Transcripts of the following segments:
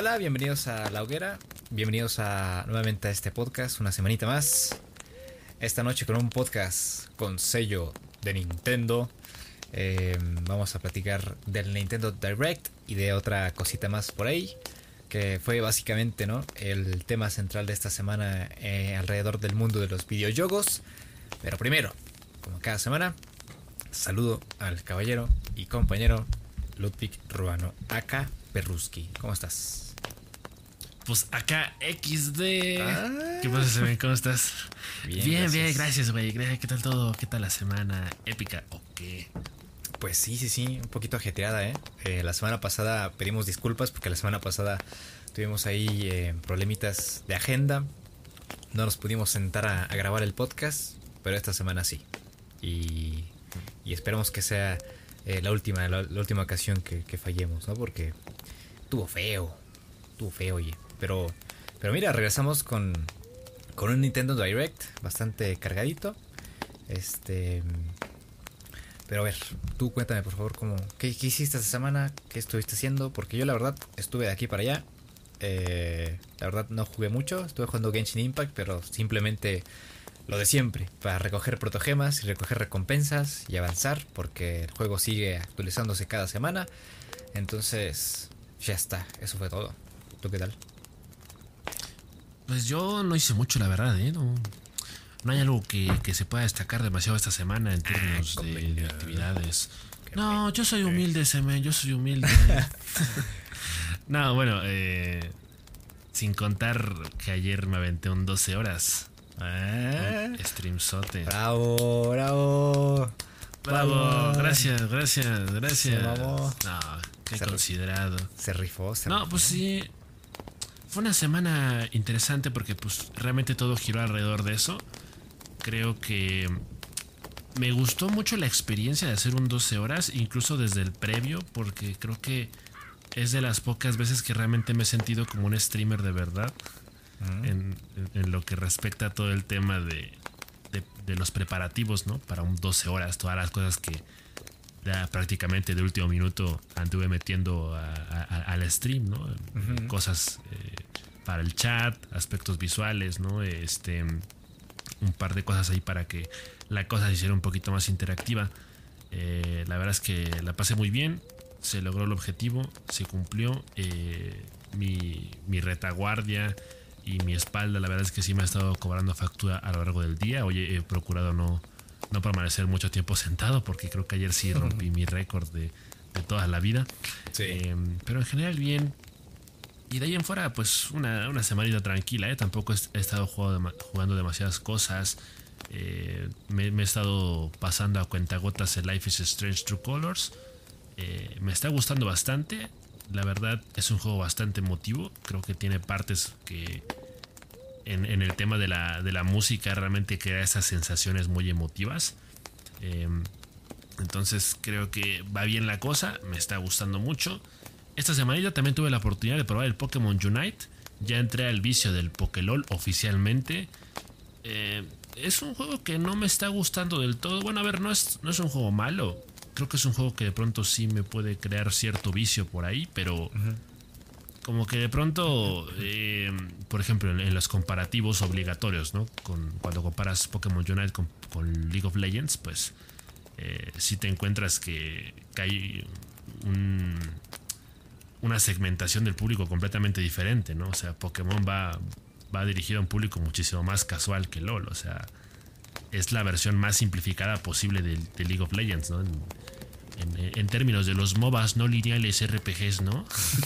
Hola, bienvenidos a La Hoguera. Bienvenidos a nuevamente a este podcast, una semanita más. Esta noche con un podcast con sello de Nintendo. Eh, vamos a platicar del Nintendo Direct y de otra cosita más por ahí. Que fue básicamente ¿no? el tema central de esta semana eh, alrededor del mundo de los videojuegos. Pero primero, como cada semana, saludo al caballero y compañero Ludwig Ruano, acá Perruski. ¿Cómo estás? Pues acá XD. ¿Qué pasa, Semen? ¿Cómo estás? Bien, bien, gracias. bien, gracias, güey. ¿Qué tal todo? ¿Qué tal la semana? ¿Épica o qué? Pues sí, sí, sí, un poquito ajetreada, ¿eh? Eh, La semana pasada pedimos disculpas porque la semana pasada tuvimos ahí eh, problemitas de agenda. No nos pudimos sentar a, a grabar el podcast, pero esta semana sí. Y, y esperamos que sea eh, la última la, la última ocasión que, que fallemos, ¿no? Porque tuvo feo, tuvo feo, oye. Pero, pero mira, regresamos con, con un Nintendo Direct bastante cargadito. Este. Pero a ver, tú cuéntame por favor cómo, qué, hiciste esta semana, qué estuviste haciendo, porque yo la verdad estuve de aquí para allá. Eh, la verdad no jugué mucho, estuve jugando Genshin Impact, pero simplemente lo de siempre, para recoger protogemas y recoger recompensas y avanzar, porque el juego sigue actualizándose cada semana. Entonces, ya está, eso fue todo. ¿Tú qué tal? Pues yo no hice mucho, la verdad, ¿eh? No, no hay algo que, que se pueda destacar demasiado esta semana en términos de, de actividades. No, yo soy humilde, Semen, yo soy humilde. no, bueno, eh, sin contar que ayer me aventé un 12 horas. Ah, Stream sote. bravo, bravo. Bravo, gracias, gracias, gracias. Se. No, qué Se- considerado. Se rifó, se No, rifó. pues sí. Fue una semana interesante porque pues realmente todo giró alrededor de eso. Creo que me gustó mucho la experiencia de hacer un 12 horas, incluso desde el previo, porque creo que es de las pocas veces que realmente me he sentido como un streamer de verdad Mm. en, en- en lo que respecta a todo el tema de, de- de los preparativos, ¿no? Para un 12 horas, todas las cosas que ya prácticamente de último minuto anduve metiendo a- a- a- al stream, ¿no? Cosas eh, para el chat, aspectos visuales, ¿no? Este, un par de cosas ahí para que la cosa se hiciera un poquito más interactiva. Eh, la verdad es que la pasé muy bien, se logró el objetivo, se cumplió. eh, mi, mi retaguardia y mi espalda, la verdad es que sí me ha estado cobrando factura a lo largo del día. Hoy he procurado no, no permanecer mucho tiempo sentado porque creo que ayer sí rompí mi récord de, de toda la vida. Sí. Eh, pero en general bien. Y de ahí en fuera, pues una, una semanita tranquila, ¿eh? Tampoco he estado jugando, jugando demasiadas cosas. Eh, me, me he estado pasando a cuentagotas el Life is Strange True Colors. Eh, me está gustando bastante. La verdad es un juego bastante emotivo. Creo que tiene partes que en, el tema de la, de la música realmente crea esas sensaciones muy emotivas. Eh, entonces creo que va bien la cosa, me está gustando mucho. Esta semanita también tuve la oportunidad de probar el Pokémon Unite. Ya entré al vicio del Pokélol oficialmente. Eh, es un juego que no me está gustando del todo. Bueno, a ver, no es, no es un juego malo. Creo que es un juego que de pronto sí me puede crear cierto vicio por ahí, pero como que de pronto, eh, por ejemplo, en, los comparativos obligatorios, ¿no? Con, cuando comparas Pokémon Unite con, League of Legends, pues eh, si te encuentras que, hay un- una segmentación del público completamente diferente, ¿no? O sea, Pokémon va, va dirigido a un público muchísimo más casual que LOL, o sea, es la versión más simplificada posible de, League of Legends, ¿no? En- en términos de los MOBAs no lineales RPGs, ¿no?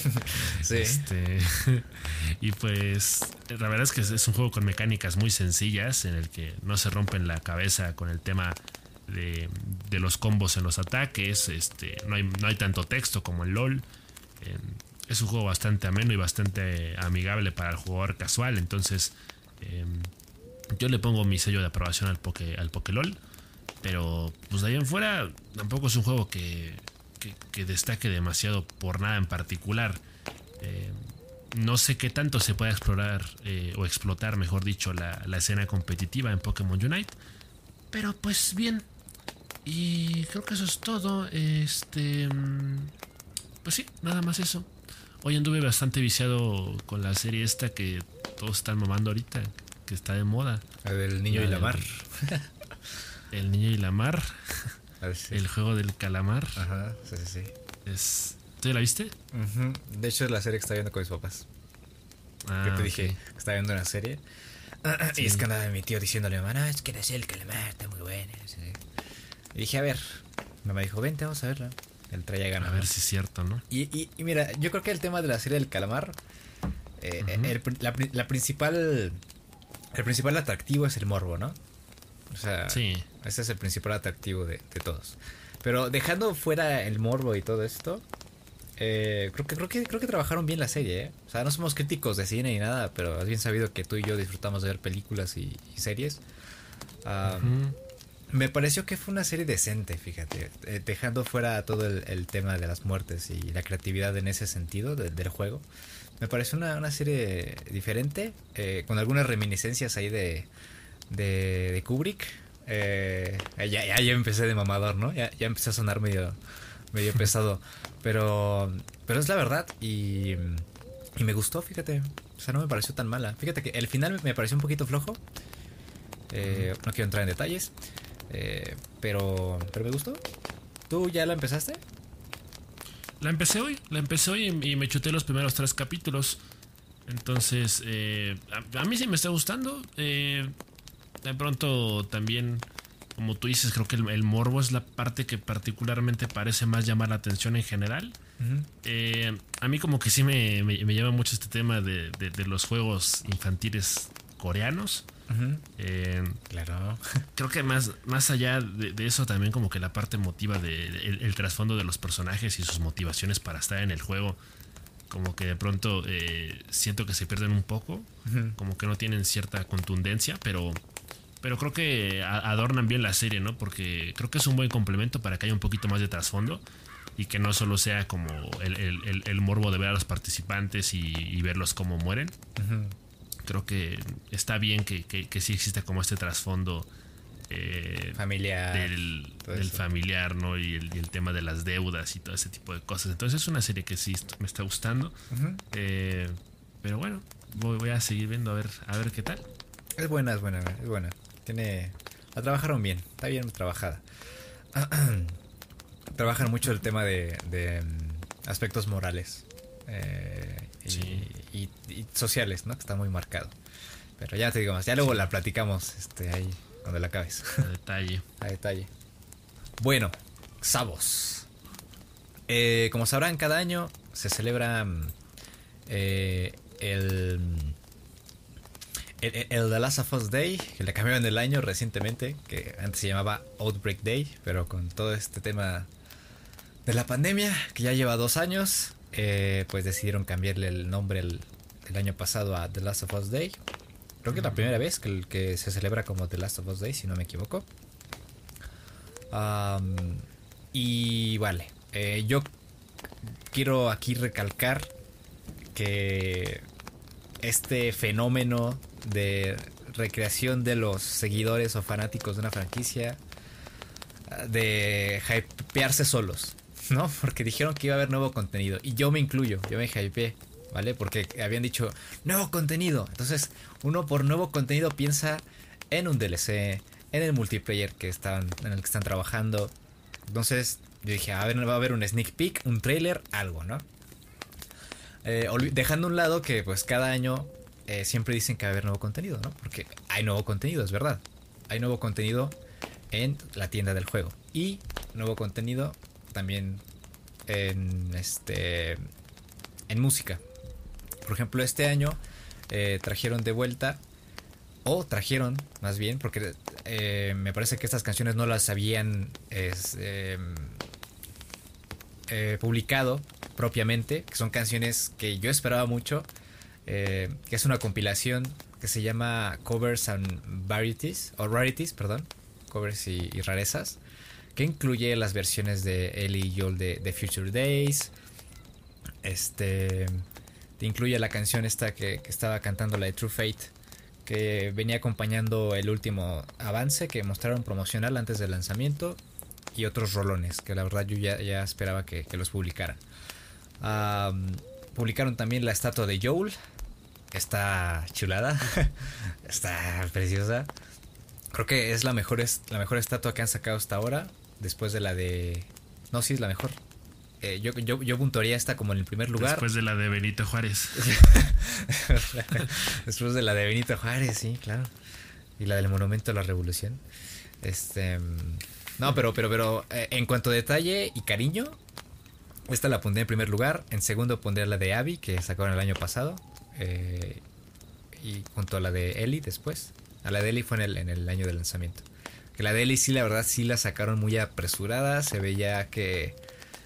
Sí. Este, y pues la verdad es que es- un juego con mecánicas muy sencillas en el que no se rompen la cabeza con el tema de, de los combos en los ataques. Este, no, hay, no hay tanto texto como en LOL. Eh, es un juego bastante ameno y bastante amigable para el jugador casual. Entonces eh, yo le pongo mi sello de aprobación al, Poké, al. Pero pues de ahí en fuera tampoco es un juego que, que, que destaque demasiado por nada en particular. Eh, no sé qué tanto se puede explorar eh, o explotar, mejor dicho, la, la escena competitiva en Pokémon Unite. Pero pues bien. Y creo que eso es todo. Este. Pues sí, nada más eso. Hoy anduve bastante viciado con la serie esta que todos están mamando ahorita, que está de moda. El del niño y la mar. El niño y la mar. El juego del calamar. Ajá, sí, sí, sí. Es... ¿Tú la viste? De hecho, es la serie que está viendo con mis papás. Ah, Yo te dije que estaba viendo una serie. Y es que andaba mi tío diciéndole, mamá, es que la serie el calamar está muy buena. Y dije, a ver. Mamá dijo, vente, vamos a verla. El traía ganas. A ver si es cierto, ¿no? Y, y, mira, yo creo que el tema de la serie del calamar, eh, la, la, principal, el principal atractivo es el morbo, ¿no? O sea, sí. ese es el principal atractivo de, de todos. Pero dejando fuera el morbo y todo esto, eh, creo que creo que creo que trabajaron bien la serie, ¿eh? O sea, no somos críticos de cine ni nada, pero has bien sabido que tú y yo disfrutamos de ver películas y, series. Me pareció que fue una serie decente, fíjate, eh, dejando fuera todo el, tema de las muertes y la creatividad en ese sentido del juego. Me pareció una, serie diferente, eh, con algunas reminiscencias ahí de, de, Kubrick. ya, ya, empecé de mamador, ¿no? Ya, ya empecé a sonar medio, medio pesado. Pero, pero es la verdad y, y me gustó, fíjate. O sea, no me pareció tan mala. Fíjate que el final me pareció un poquito flojo. Eh, no quiero entrar en detalles. Eh, pero, pero me gustó. ¿Tú ya la empezaste? La empecé hoy, la empecé hoy y, me chuté los primeros tres capítulos. Entonces, eh, a, mí sí me está gustando. De pronto también como tú dices, creo que el, morbo es la parte que particularmente parece más llamar la atención en general. Eh, a mí como que sí me, me, llama mucho este tema de, los juegos infantiles coreanos. Eh, claro. Creo que más, más allá de, eso también como que la parte emotiva del de, el, trasfondo de los personajes y sus motivaciones para estar en el juego, como que de pronto eh, siento que se pierden un poco, como que no tienen cierta contundencia, pero pero creo que adornan bien la serie, ¿no? Porque creo que es un buen complemento para que haya un poquito más de trasfondo y que no solo sea como el, morbo de ver a los participantes y, verlos cómo mueren. Creo que está bien que, que, sí exista como este trasfondo eh, familiar del, familiar, ¿no? Y el, tema de las deudas y todo ese tipo de cosas. Entonces es una serie que sí me está gustando. Eh, pero bueno, voy, voy, a seguir viendo a ver, a ver qué tal. Es buena, es buena, es buena. Tiene. La trabajaron bien, está bien trabajada. Trabajan mucho el tema de, de mm, aspectos morales eh, y, sociales, ¿no? Que está muy marcado. Pero ya te digo más, ya luego la platicamos este, ahí cuando la acabes. A detalle. A detalle. Bueno, Sabos. Eh, como sabrán, cada año se celebra mm, eh, el el, The Last of Us Day, que le cambiaron el año recientemente, que antes se llamaba Outbreak Day, pero con todo este tema de la pandemia, que ya lleva dos años, eh, pues decidieron cambiarle el nombre el, año pasado a The Last of Us Day. Creo que es la primera vez que, se celebra como The Last of Us Day, si no me equivoco. y vale, eh, yo quiero aquí recalcar que este fenómeno de recreación de los seguidores o fanáticos de una franquicia de hypearse solos, ¿no? Porque dijeron que iba a haber nuevo contenido y yo me incluyo, yo me hypeé, ¿vale? Porque habían dicho nuevo contenido. Entonces, uno por nuevo contenido piensa en un DLC, en el multiplayer que están en el que están trabajando. Entonces, yo dije, a ver, va a haber un sneak peek, un trailer, algo, ¿no? Eh, dejando a un lado que pues cada año eh, siempre dicen que va a haber nuevo contenido, ¿no? Porque hay nuevo contenido, es verdad. Hay nuevo contenido en la tienda del juego. Y nuevo contenido también en este en música. Por ejemplo, este año eh, trajeron de vuelta o trajeron más bien porque me parece que estas canciones no las habían em, publicado propiamente, que son canciones que yo esperaba mucho eh, que es una compilación que se llama Covers and Varieties, o Rarities, perdón, covers y, rarezas, que incluye las versiones de Ellie y Joel de, Future Days, este, te incluye la canción esta que, estaba cantando la de True Fate, que venía acompañando el último avance que mostraron promocional antes del lanzamiento y otros rolones que la verdad yo ya, esperaba que, los publicaran. Publicaron también la estatua de Joel. Está chulada. Está preciosa. Creo que es la mejor, es la mejor estatua que han sacado hasta ahora. Después de la de. No, sí, es la mejor. Eh, yo, yo, yo puntuaría esta como en el primer lugar. Después de la de Benito Juárez. Después de la de Benito Juárez, sí, claro. Y la del Monumento a la Revolución. Este. No, pero, pero, pero eh, en cuanto a detalle y cariño, esta la pondré en primer lugar. En segundo pondré la de Abby, que sacaron el año pasado. Eh, y junto a la de Ellie después. A la de Ellie fue en el, en el año de lanzamiento. Que la de Ellie sí, la verdad, sí la sacaron muy apresurada. Se veía que...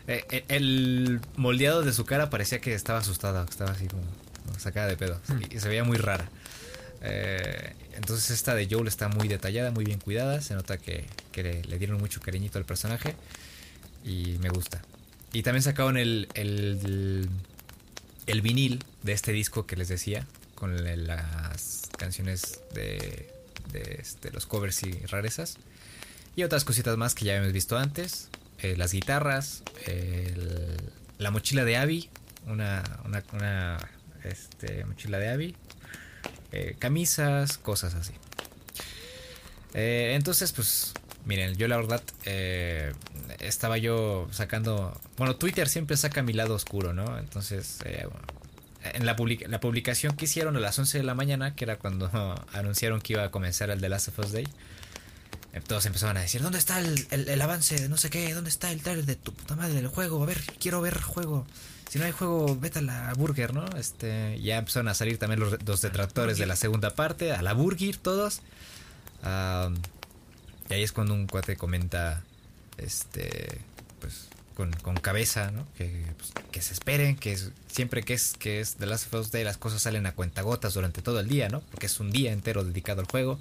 Eh, el moldeado de su cara parecía que estaba asustada, estaba así como, sacada de pedo. Hmm. Y se veía muy rara. Eh, entonces esta de Joel está muy detallada, muy bien cuidada. Se nota que, le, dieron mucho cariñito al personaje. Y me gusta. Y también sacaron el, el, el vinil de este disco que les decía. Con las canciones de, de este, los covers y rarezas. Y otras cositas más que ya hemos visto antes. Eh, las guitarras. la mochila de Abby. Una, una, una este, mochila de Abby eh, camisas, cosas así. Eh, entonces, pues, miren, yo la verdad eh, estaba yo sacando... Bueno, Twitter siempre saca mi lado oscuro, ¿no? Entonces, en la, la, publicación que hicieron a las 11 de la mañana, que era cuando anunciaron que iba a comenzar el The Last of Us Day, todos empezaban a decir, ¿dónde está el, el avance de no sé qué? ¿Dónde está el trailer de tu puta madre del juego? A ver, quiero ver juego si no hay juego, vete a la Burger, ¿no? Este, ya empezaron a salir también los, detractores de la segunda parte, a la Burger, todos. Y ahí es cuando un cuate comenta, este, pues, con, cabeza, ¿no? Que, pues, que se esperen, que siempre que es, que es The Last of Us Day las cosas salen a cuentagotas durante todo el día, ¿no? Porque es un día entero dedicado al juego.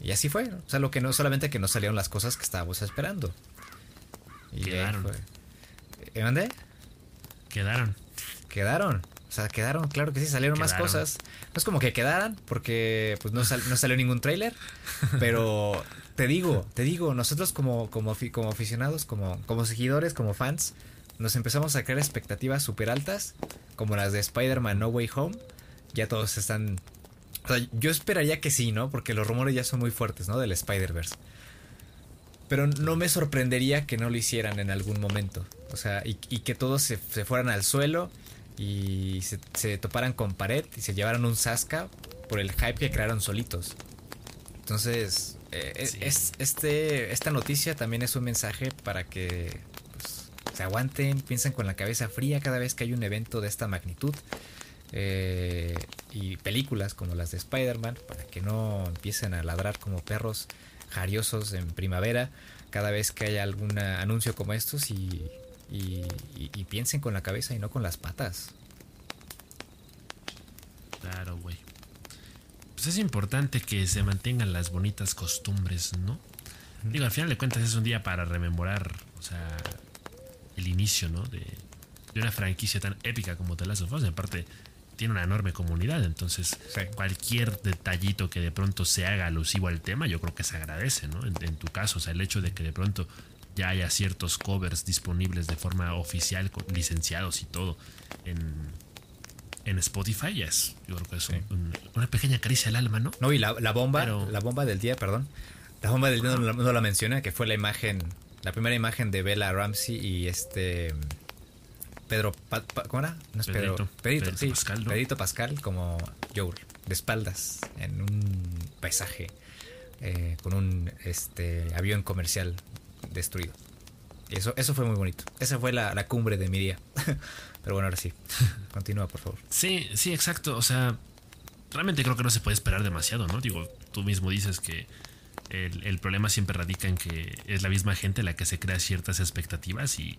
Y así fue, ¿no? O sea, lo que no, solamente que no salieron las cosas que estábamos esperando. Y Quedaron. Fue. ¿Eh, mandé? Quedaron. Quedaron. O sea, quedaron, claro que sí, salieron más cosas. No es como que quedaran, porque pues no, no salió ningún tráiler. Pero te digo, te digo, nosotros como, como, como aficionados, como, como seguidores, como fans, nos empezamos a crear expectativas súper altas, como las de Spider-Man No Way Home. Ya todos están... O sea, yo esperaría que sí, ¿no? Porque los rumores ya son muy fuertes, ¿no? Del Spider-Verse. Pero no me sorprendería que no lo hicieran en algún momento. O sea, y, que todos se, fueran al suelo y se, toparan con pared y se llevaran un sasca por el hype que crearon solitos. Entonces, eh, es, este, esta noticia también es un mensaje para que pues, se aguanten, piensen con la cabeza fría cada vez que hay un evento de esta magnitud. Eh, y películas como las de Spider-Man, para que no empiecen a ladrar como perros jariosos en primavera cada vez que haya algún anuncio como estos y, y, piensen con la cabeza y no con las patas. Claro, güey. Pues es importante que se mantengan las bonitas costumbres, ¿no? Digo, al final de cuentas es un día para rememorar, o sea, el inicio, ¿no? De, de una franquicia tan épica como The Last of Us. Aparte, tiene una enorme comunidad, entonces cualquier detallito que de pronto se haga alusivo al tema, yo creo que se agradece, ¿no? En, tu caso, o sea, el hecho de que de pronto ya haya ciertos covers disponibles de forma oficial, licenciados y todo, en, en Spotify, ya es, yo creo que es una pequeña caricia al alma, ¿no? No, y la, bomba, la bomba del día, perdón, la bomba del día no, no, la menciona, que fue la imagen, la primera imagen de Bella Ramsey y este Pedro, ¿cómo era? No es Pedro, Pedrito, sí, Pascal, Pedrito Pascal como Joel, de espaldas, en un paisaje, eh, con un este avión comercial destruido. Eso, eso fue muy bonito. Esa fue la, cumbre de mi día. Pero bueno, ahora sí. Continúa, por favor. Sí, sí, exacto. O sea, realmente creo que no se puede esperar demasiado, ¿no? Digo, tú mismo dices que el, problema siempre radica en que es la misma gente la que se crea ciertas expectativas y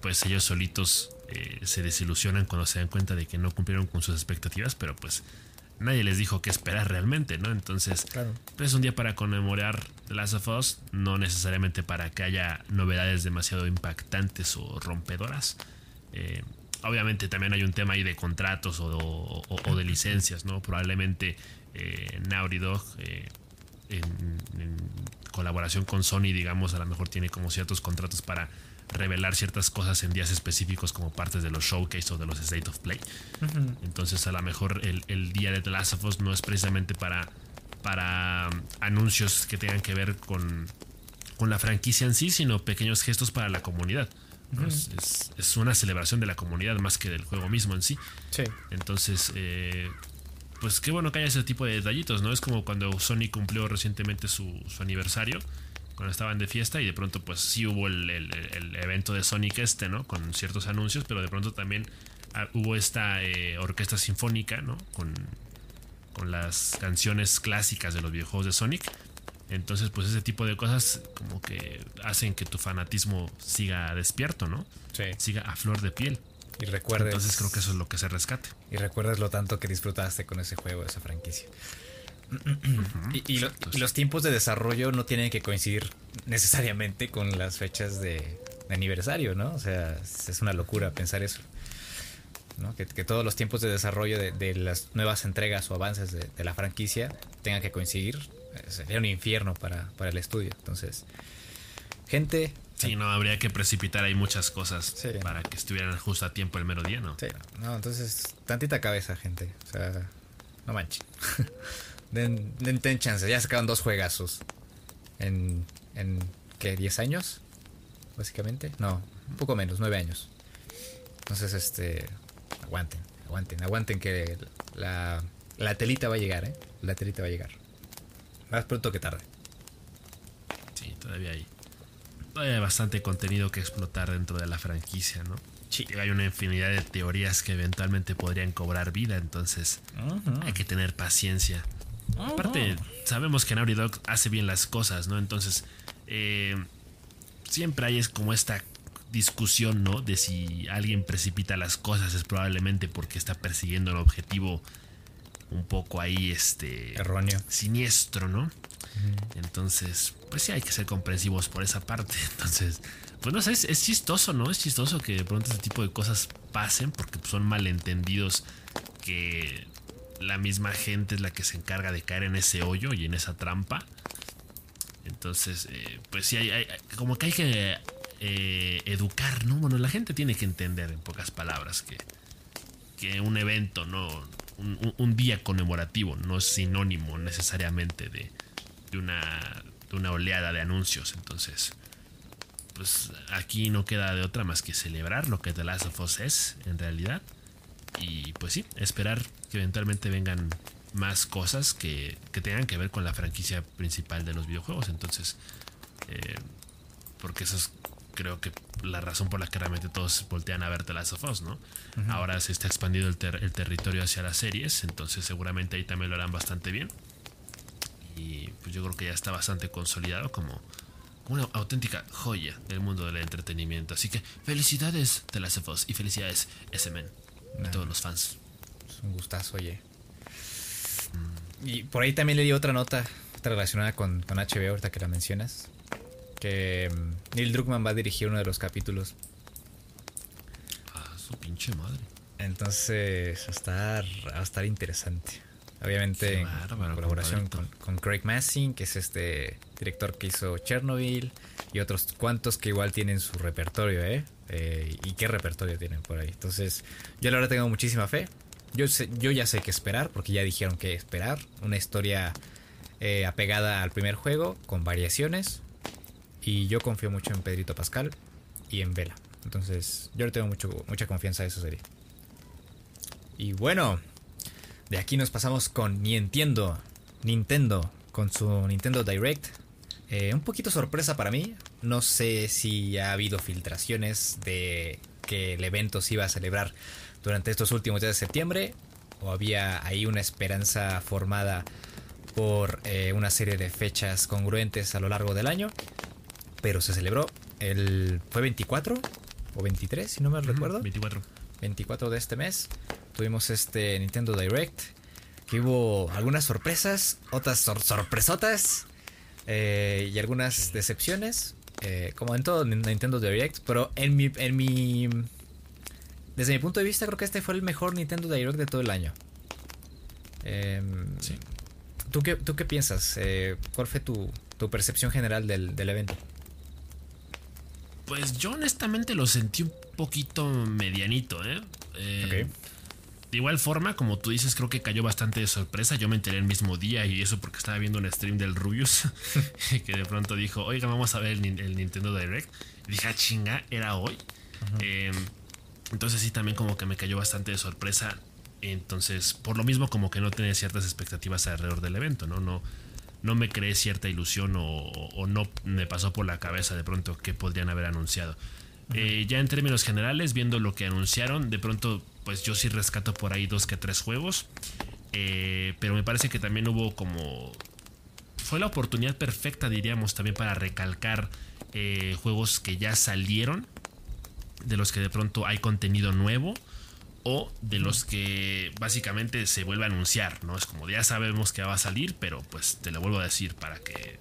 pues ellos solitos eh, se desilusionan cuando se dan cuenta de que no cumplieron con sus expectativas, pero pues nadie les dijo qué esperar realmente, ¿no? Entonces, pues es un día para conmemorar The Last of Us, no necesariamente para que haya novedades demasiado impactantes o rompedoras. Eh, obviamente también hay un tema ahí de contratos o, de licencias, ¿no? Probablemente eh, Naughty Dog en, colaboración con Sony, digamos, a lo mejor tiene como ciertos contratos para revelar ciertas cosas en días específicos como partes de los showcase o de los state of play. Entonces a lo mejor el, día de The Last of Us no es precisamente para, para um, anuncios que tengan que ver con, con la franquicia en sí, sino pequeños gestos para la comunidad. Es, una celebración de la comunidad más que del juego mismo en sí. sí. Entonces, eh, pues qué bueno que haya ese tipo de detallitos, ¿no? Es como cuando Sony cumplió recientemente su, aniversario, cuando estaban de fiesta y de pronto pues sí hubo el, evento de Sonic este, ¿no? Con ciertos anuncios, pero de pronto también ah, hubo esta eh, orquesta sinfónica, ¿no? Con, con las canciones clásicas de los videojuegos de Sonic. Entonces, pues ese tipo de cosas como que hacen que tu fanatismo siga despierto, ¿no? Sí. Siga a flor de piel. Y recuerdes. Entonces creo que eso es lo que se rescate. Y recuerdas lo tanto que disfrutaste con ese juego, esa franquicia. y, los tiempos de desarrollo no tienen que coincidir necesariamente con las fechas de, aniversario, ¿no? O sea, es una locura pensar eso. ¿no? Que, todos los tiempos de desarrollo de, las nuevas entregas o avances de, la franquicia tengan que coincidir. Sería un infierno para, para el estudio. Entonces, gente, Sí, no, habría que precipitar ahí muchas cosas para que estuvieran justo a tiempo el mero día, ¿no? Sí, no, entonces, tantita cabeza, gente. O sea, no manchen. den, den, chance, ya sacaron dos juegazos. En, en, ¿qué? ¿10 años? Básicamente. No, un poco menos, 9 años. Entonces, este, aguanten, aguanten, aguanten que la, la telita va a llegar, ¿eh? La telita va a llegar. Más pronto que tarde. Sí, todavía hay hay bastante contenido que explotar dentro de la franquicia, ¿no? Sí. Hay una infinidad de teorías que eventualmente podrían cobrar vida, entonces hay que tener paciencia. Aparte, sabemos que Naughty Dog hace bien las cosas, ¿no? Entonces, eh, siempre hay es como esta discusión, ¿no? De si alguien precipita las cosas es probablemente porque está persiguiendo un objetivo un poco ahí, este... Erróneo. Siniestro, ¿no? Entonces, pues sí hay que ser comprensivos por esa parte. Entonces, pues no sé, es, chistoso, ¿no? Es chistoso que de pronto este tipo de cosas pasen porque son malentendidos que la misma gente es la que se encarga de caer en ese hoyo y en esa trampa. Entonces, eh, pues sí, hay, como que hay que eh, educar, ¿no? Bueno, la gente tiene que entender en pocas palabras que, que un evento, ¿no? Un día conmemorativo no es sinónimo necesariamente de, una oleada de anuncios. Entonces, pues aquí no queda de otra más que celebrar lo que The Last of Us es en realidad. Y pues sí, esperar que eventualmente vengan más cosas que, que tengan que ver con la franquicia principal de los videojuegos. Entonces, eh, porque eso es creo que la razón por la que realmente todos voltean a ver The Last of Us, ¿no? Ahora se está expandiendo el, el territorio hacia las series, entonces seguramente ahí también lo harán bastante bien y pues yo creo que ya está bastante consolidado como una auténtica joya del mundo del entretenimiento. Así que felicidades de las Us y felicidades SMN a todos los fans. Es un gustazo, oye. Y por ahí también le di otra nota relacionada con, con HBO, ahorita que la mencionas. Que mm, Neil Druckmann va a dirigir uno de los capítulos. Ah, su pinche madre. Entonces va a estar, va a estar interesante. Obviamente en colaboración con, Craig Massing, que es este director que hizo Chernobyl, y otros cuantos que igual tienen su repertorio, ¿eh? ¿eh? y qué repertorio tienen por ahí. Entonces, yo la verdad tengo muchísima fe. Yo, yo ya sé qué esperar, porque ya dijeron que esperar. Una historia eh, apegada al primer juego, con variaciones. Y yo confío mucho en Pedrito Pascal y en Vela. Entonces, yo le tengo mucho, mucha confianza a eso serie. Y bueno, de aquí nos pasamos con Nintendo. Nintendo con su Nintendo Direct. Eh, un poquito sorpresa para mí. No sé si ha habido filtraciones de que el evento se iba a celebrar durante estos últimos días de septiembre. O había ahí una esperanza formada por eh, una serie de fechas congruentes a lo largo del año. Pero se celebró el... ¿Fue 24? ¿O 23? Si no me recuerdo. 24. 24 de este mes tuvimos este Nintendo Direct, que hubo algunas sorpresas, otras sorpresotas eh, y algunas decepciones, eh, como en todo Nintendo Direct, pero en mi, en mi... Desde mi punto de vista creo que este fue el mejor Nintendo Direct de todo el año. Em, sí. ¿tú, qué, ¿Tú qué piensas? Eh, ¿Cuál fue tu, tu percepción general del, del evento? Pues yo honestamente lo sentí un poquito medianito, ¿eh? eh de igual forma, como tú dices, creo que cayó bastante de sorpresa. Yo me enteré el mismo día y eso porque estaba viendo un stream del Rubius que de pronto dijo, oiga, vamos a ver el, Nintendo Direct. Y dije, ah, chinga, era hoy. Em, entonces sí, también como que me cayó bastante de sorpresa. Entonces, por lo mismo como que no tenía ciertas expectativas alrededor del evento, ¿no? No, no me creé cierta ilusión o, no me pasó por la cabeza de pronto que podrían haber anunciado. Eh, ya en términos generales, viendo lo que anunciaron, de pronto pues yo sí rescato por ahí dos que tres juegos. Eh, pero me parece que también hubo como... Fue la oportunidad perfecta, diríamos, también para recalcar eh, juegos que ya salieron, de los que de pronto hay contenido nuevo, o de los que básicamente se vuelve a anunciar, ¿no? Es como ya sabemos que va a salir, pero pues te lo vuelvo a decir para que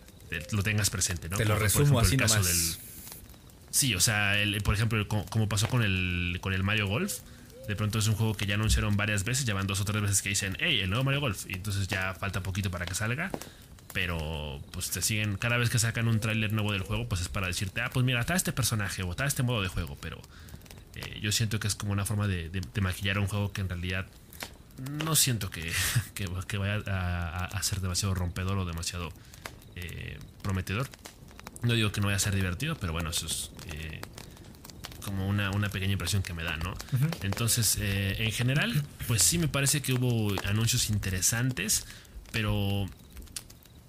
lo tengas presente, ¿no? Te lo resumo así el caso Del... Sí, o sea, por ejemplo, como, pasó con el, con el Mario Golf, de pronto es un juego que ya anunciaron varias veces, ya van dos o tres veces que dicen, hey, el nuevo Mario Golf. Y entonces ya falta poquito para que salga. Pero pues te siguen, cada vez que sacan un tráiler nuevo del juego, pues es para decirte, ah, pues mira, está este personaje o está este modo de juego. Pero eh, yo siento que es como una forma de, maquillar un juego que en realidad no siento que, que, vaya a, ser demasiado rompedor o demasiado eh, prometedor. No digo que no vaya a ser divertido, pero bueno, eso es eh, como una, pequeña impresión que me da, ¿no? Entonces, eh, en general, pues sí me parece que hubo anuncios interesantes, pero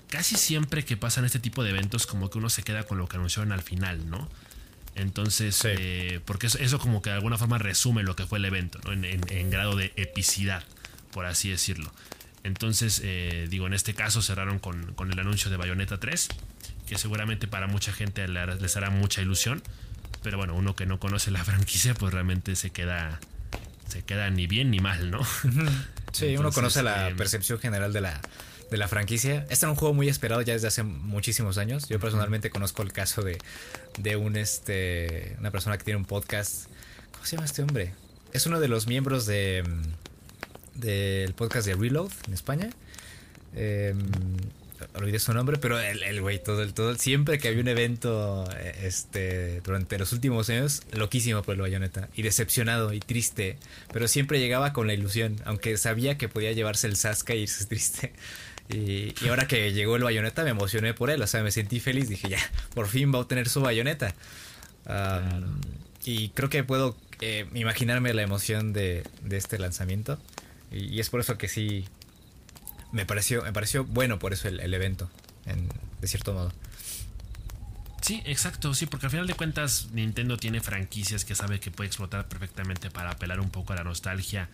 casi siempre que pasan este tipo de eventos, como que uno se queda con lo que anunciaron al final, ¿no? Entonces, eh, porque eso, como que de alguna forma resume lo que fue el evento, ¿no? En, grado de epicidad, por así decirlo. Entonces, eh, digo, en este caso cerraron con, el anuncio de Bayonetta 3, que seguramente para mucha gente les hará mucha ilusión. Pero bueno, uno que no conoce la franquicia, pues realmente se queda. Se queda ni bien ni mal, ¿no? Sí, uno conoce la em, percepción general de la, de la franquicia. Este era un juego muy esperado ya desde hace muchísimos años. Yo personalmente conozco el caso de, de un este una persona que tiene un podcast. ¿Cómo se llama este hombre? Es uno de los miembros de del podcast de Reload en España. Eh, olvidé su nombre, pero el, güey, todo el todo, siempre que había un evento eh, este durante los últimos años, loquísimo por el bayoneta y decepcionado y triste, pero siempre llegaba con la ilusión, aunque sabía que podía llevarse el Sasuke y irse triste. Y, ahora que llegó el bayoneta me emocioné por él, o sea, me sentí feliz, dije, ya, por fin va a obtener su bayoneta. Y creo que puedo eh, imaginarme la emoción de, de este lanzamiento. y es por eso que sí me pareció, me pareció bueno por eso el, evento, de cierto modo. Sí, exacto, sí, porque al final de cuentas Nintendo tiene franquicias que sabe que puede explotar perfectamente para apelar un poco a la nostalgia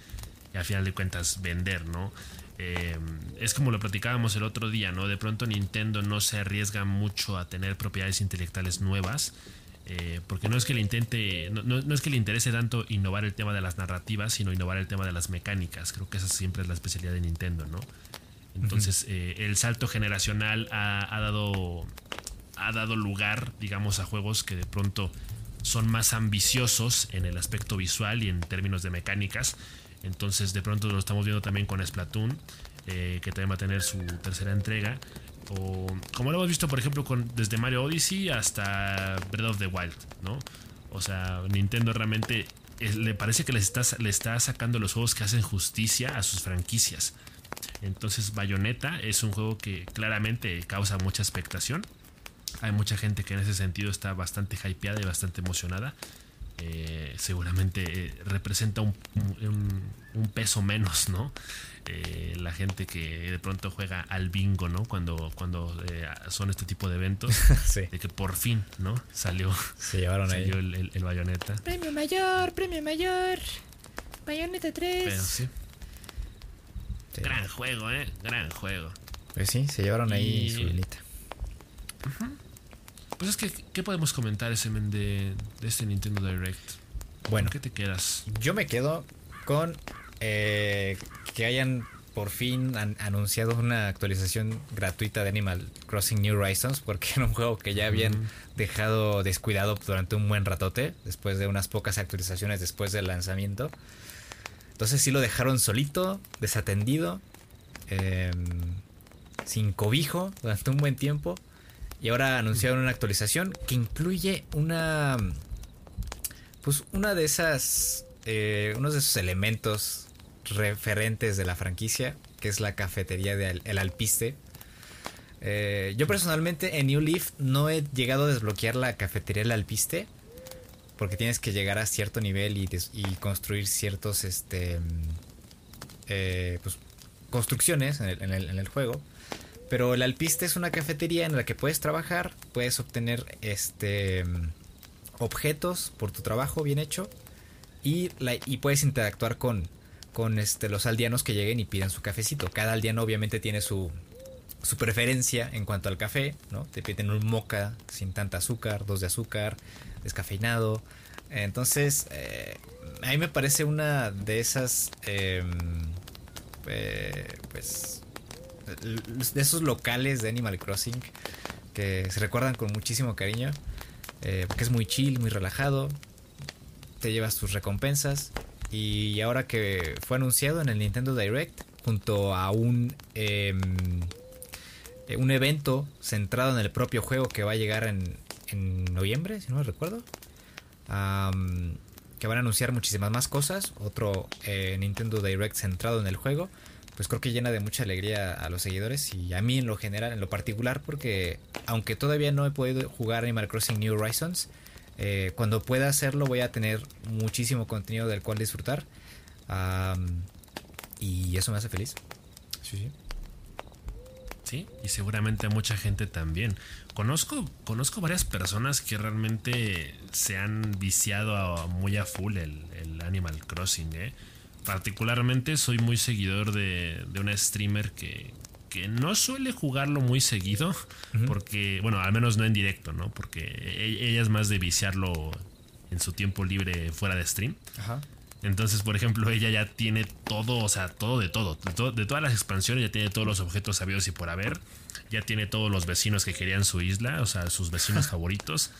y al final de cuentas vender, ¿no? Eh, es como lo platicábamos el otro día, ¿no? De pronto Nintendo no se arriesga mucho a tener propiedades intelectuales nuevas, eh, porque no es que le intente, no, no, es que le interese tanto innovar el tema de las narrativas, sino innovar el tema de las mecánicas. Creo que esa siempre es la especialidad de Nintendo, ¿no? Entonces, eh, el salto generacional ha, dado, ha dado lugar, digamos, a juegos que de pronto son más ambiciosos en el aspecto visual y en términos de mecánicas. Entonces, de pronto lo estamos viendo también con Splatoon, eh, que también va a tener su tercera entrega. O como lo hemos visto, por ejemplo, con, desde Mario Odyssey hasta Breath of the Wild, ¿no? O sea, Nintendo realmente eh, le parece que le está, le está sacando los juegos que hacen justicia a sus franquicias. Entonces Bayonetta es un juego que claramente causa mucha expectación. Hay mucha gente que en ese sentido está bastante hypeada y bastante emocionada. Eh, seguramente eh, representa un, peso menos, ¿no? Eh, la gente que de pronto juega al bingo, ¿no? Cuando, cuando son este tipo de eventos. De que por fin, ¿no? Salió, Se llevaron ahí. el, el, bayoneta. Premio mayor, premio mayor. Bayoneta 3. sí. Gran juego, ¿eh? Gran juego. Pues sí, se llevaron ahí su hilita. Pues es que, ¿qué podemos comentar ese men de, este Nintendo Direct? Bueno, qué te quedas? Yo me quedo con eh, que hayan por fin anunciado una actualización gratuita de Animal Crossing New Horizons, porque era un juego que ya habían dejado descuidado durante un buen ratote, después de unas pocas actualizaciones después del lanzamiento. Entonces sí lo dejaron solito, desatendido. Em, sin cobijo durante un buen tiempo. Y ahora anunciaron una actualización que incluye una. Pues una de esas. Eh, unos de esos elementos referentes de la franquicia, que es la cafetería del el Alpiste. Eh, yo personalmente en New Leaf no he llegado a desbloquear la cafetería del Alpiste. Porque tienes que llegar a cierto nivel y, construir ciertos este, mm, eh, pues, construcciones en el juego. Pero el Alpiste es una cafetería en la que puedes trabajar, puedes obtener este objetos por tu trabajo bien hecho y, la- y puedes interactuar con, con este, los aldeanos que lleguen y pidan su cafecito. Cada aldeano obviamente tiene su, su preferencia en cuanto al café, ¿no? Te piden un moca sin tanta azúcar, dos de azúcar, descafeinado. Entonces, eh, a mí me parece una de esas, em, eh, pues, de esos locales de Animal Crossing que se recuerdan con muchísimo cariño, eh, porque es muy chill, muy relajado, te llevas tus recompensas y ahora que fue anunciado en el Nintendo Direct junto a un em, eh, un evento centrado en el propio juego que va a llegar en, en noviembre, si no me recuerdo. Que van a anunciar muchísimas más cosas. Otro eh, Nintendo Direct centrado en el juego. Pues creo que llena de mucha alegría a los seguidores y a mí en lo general, en lo particular, porque aunque todavía no he podido jugar Animal Crossing New Horizons, eh, cuando pueda hacerlo voy a tener muchísimo contenido del cual disfrutar. Y eso me hace feliz. Sí, sí. Sí, y seguramente a mucha gente también. Conozco, conozco varias personas que realmente se han viciado muy a full el, el Animal Crossing. ¿eh? Particularmente soy muy seguidor de, de una streamer que, que no suele jugarlo muy seguido, porque, bueno, al menos no en directo, ¿no? Porque e- ella es más de viciarlo en su tiempo libre fuera de stream. Ajá. Entonces, por ejemplo, ella ya tiene todo, o sea, todo de todo. De, to- de todas las expansiones ya tiene todos los objetos sabidos y por haber. Ya tiene todos los vecinos que querían su isla, o sea, sus vecinos favoritos.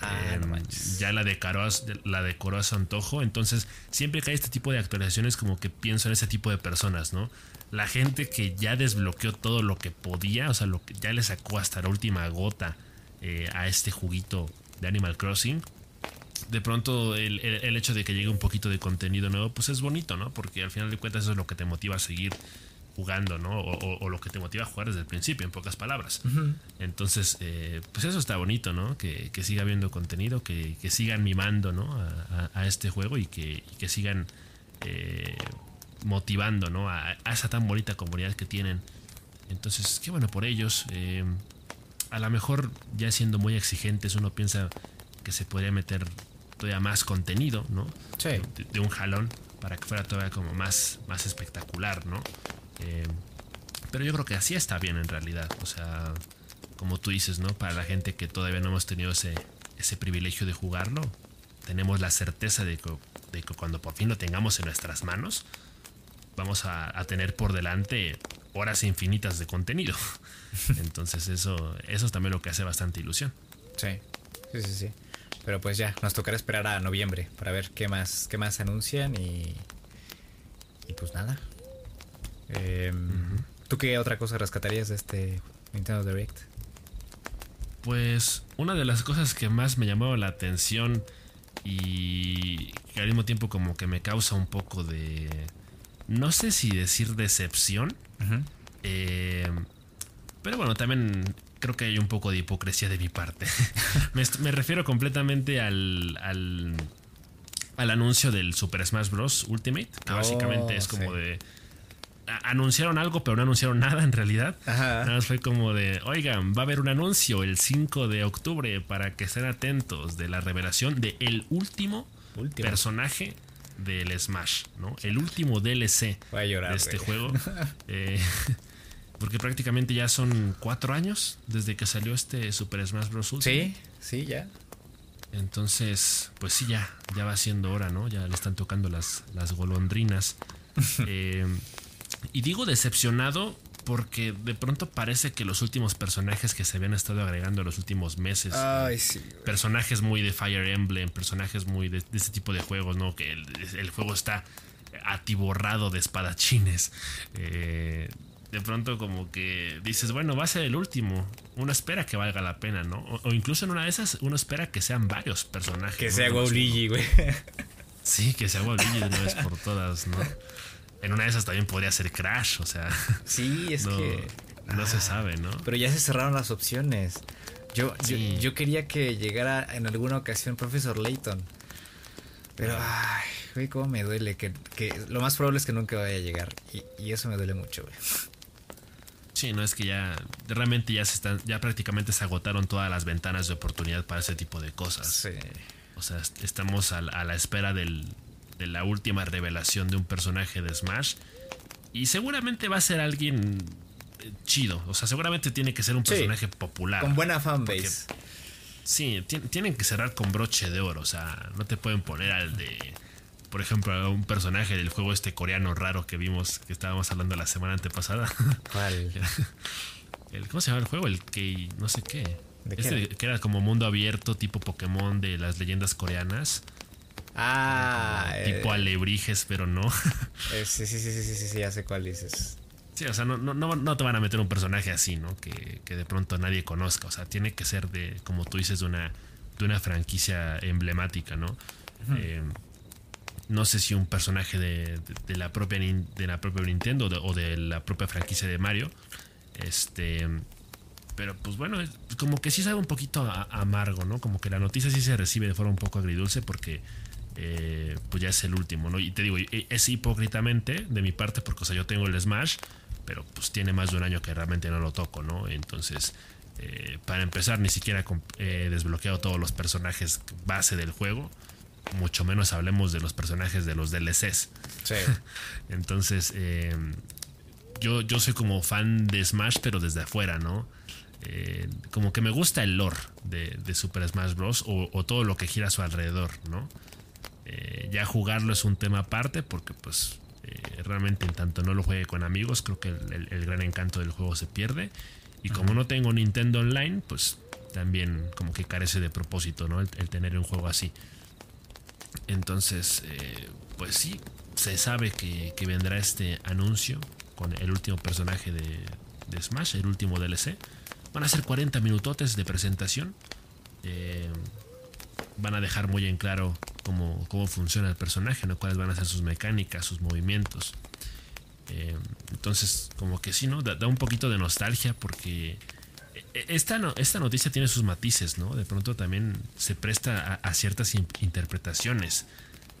Ah, no Em, ya la decoró, a- la decoró a su antojo. Entonces, siempre que hay este tipo de actualizaciones, como que pienso en ese tipo de personas, ¿no? La gente que ya desbloqueó todo lo que podía, o sea, lo que ya le sacó hasta la última gota eh, a este juguito de Animal Crossing de pronto el, el- el hecho de que llegue un poquito de contenido nuevo, pues es bonito, ¿no? Porque al final de cuentas eso es lo que te motiva a seguir jugando, ¿no? O, o- o lo que te motiva a jugar desde el principio, en pocas palabras. Entonces, eh, pues eso está bonito, ¿no? Que, que siga habiendo contenido, que, que sigan mimando, ¿no? A, a- a este juego y que, y que sigan eh, motivando, ¿no? A, a esa tan bonita comunidad que tienen. Entonces, qué bueno por ellos. eh, a lo mejor ya siendo muy exigentes uno piensa que se podría meter todavía más contenido, ¿no? Sí. De, de un jalón para que fuera todavía como más, más espectacular, ¿no? Eh, pero yo creo que así está bien en realidad. O sea, como tú dices, ¿no? Para la gente que todavía no hemos tenido ese, ese privilegio de jugarlo, tenemos la certeza de que, de que cuando por fin lo tengamos en nuestras manos, vamos a, a tener por delante horas infinitas de contenido. Entonces eso, eso es también lo que hace bastante ilusión. Sí, sí, sí, sí. Pero pues ya, nos tocará esperar a noviembre para ver qué más, qué más anuncian y. Y pues nada. Em, ¿Tú qué otra cosa rescatarías de este Nintendo Direct? Pues una de las cosas que más me llamaba la atención y que al mismo tiempo como que me causa un poco de... No sé si decir decepción, eh, pero bueno, también creo que hay un poco de hipocresía de mi parte. me, refiero completamente al, al, al anuncio del Super Smash Bros. Ultimate, que Oh, básicamente es como sí. de... Anunciaron algo, pero no anunciaron nada en realidad. Ajá. Nada más fue como de, oigan, va a haber un anuncio el 5 de octubre para que estén atentos de la revelación de el último, Último. personaje del Smash, ¿no? El último DLC Voy a llorar, de este juego. Eh, porque prácticamente ya son cuatro años desde que salió este Super Smash Bros. Ultimate. Sí, sí, ya. Entonces, pues sí, ya, ya va siendo hora, ¿no? Ya le están tocando las, las golondrinas. Eh, y digo decepcionado porque de pronto parece que los últimos personajes que se habían estado agregando en los últimos meses, eh, sí. personajes muy de Fire Emblem, personajes muy de, de este tipo de juegos, ¿no? Que el, el juego está atiborrado de espadachines. Eh, de pronto como que dices, bueno, va a ser el último. Uno espera que valga la pena, ¿no? O, incluso en una de esas, uno espera que sean varios personajes. Que sea Waluigi, güey. Sí, que sea Waluigi de una vez por todas, ¿no? En una de esas también podría ser Crash, o sea. Sí, es que. No se ah, sabe, ¿no? Pero ya se cerraron las opciones. Yo, yo, quería que llegara en alguna ocasión Profesor Layton. Pero, ay, güey, cómo me duele. Que, que, lo más probable es que nunca vaya a llegar. Y, y eso me duele mucho, güey. Sí, no es que ya realmente ya se están, ya prácticamente se agotaron todas las ventanas de oportunidad para ese tipo de cosas. Sí. O sea, estamos a, la espera del, de la última revelación de un personaje de Smash. Y seguramente va a ser alguien eh, chido. O sea, seguramente tiene que ser un personaje popular. Con buena fanbase. Sí, tienen que cerrar con broche de oro. O sea, no te pueden poner al de. Por ejemplo, a un personaje del juego este coreano raro que vimos, que estábamos hablando la semana antepasada. ¿Cuál? El, ¿Cómo se llama el juego? El que. no sé qué. Este que era como mundo abierto, tipo Pokémon de las leyendas coreanas. Ah. tipo eh, alebrijes, pero no. Eh, sí, sí, sí, sí, sí, sí, ya sé cuál dices. Sí, o sea, no, no, no, te van a meter un personaje así, ¿no? Que, de pronto nadie conozca. O sea, tiene que ser de, como tú dices, de una, de una franquicia emblemática, ¿no? Eh, no sé si un personaje de, la, propia, de la propia Nintendo o de la propia franquicia de Mario. Este pero pues bueno, como que sí sabe un poquito amargo, ¿no? Como que la noticia sí se recibe de forma un poco agridulce porque eh, pues ya es el último, ¿no? Y te digo, es hipócritamente de mi parte porque, o sea, yo tengo el Smash, pero pues tiene más de un año que realmente no lo toco, ¿no? Entonces, eh, para empezar, ni siquiera he desbloqueado todos los personajes base del juego. Mucho menos hablemos de los personajes de los DLCs. Sí. Entonces, eh, yo, yo soy como fan de Smash, pero desde afuera, ¿no? Eh, como que me gusta el lore de, Super Smash Bros. O, todo lo que gira a su alrededor, ¿no? Eh, ya jugarlo es un tema aparte porque pues eh, realmente en tanto no lo juegue con amigos creo que el, gran encanto del juego se pierde. Y como no tengo Nintendo Online, pues también como que carece de propósito, ¿no? El, tener un juego así. Entonces, pues sí, se sabe que, vendrá este anuncio con el último personaje de, de Smash, el último DLC. Van a ser 40 minutotes de presentación. Eh, van a dejar muy en claro cómo, cómo, funciona el personaje, ¿no? cuáles van a ser sus mecánicas, sus movimientos. Eh, entonces, como que sí, ¿no? Da, un poquito de nostalgia porque eh, esta, esta noticia tiene sus matices, ¿no? De pronto también se presta a, ciertas interpretaciones.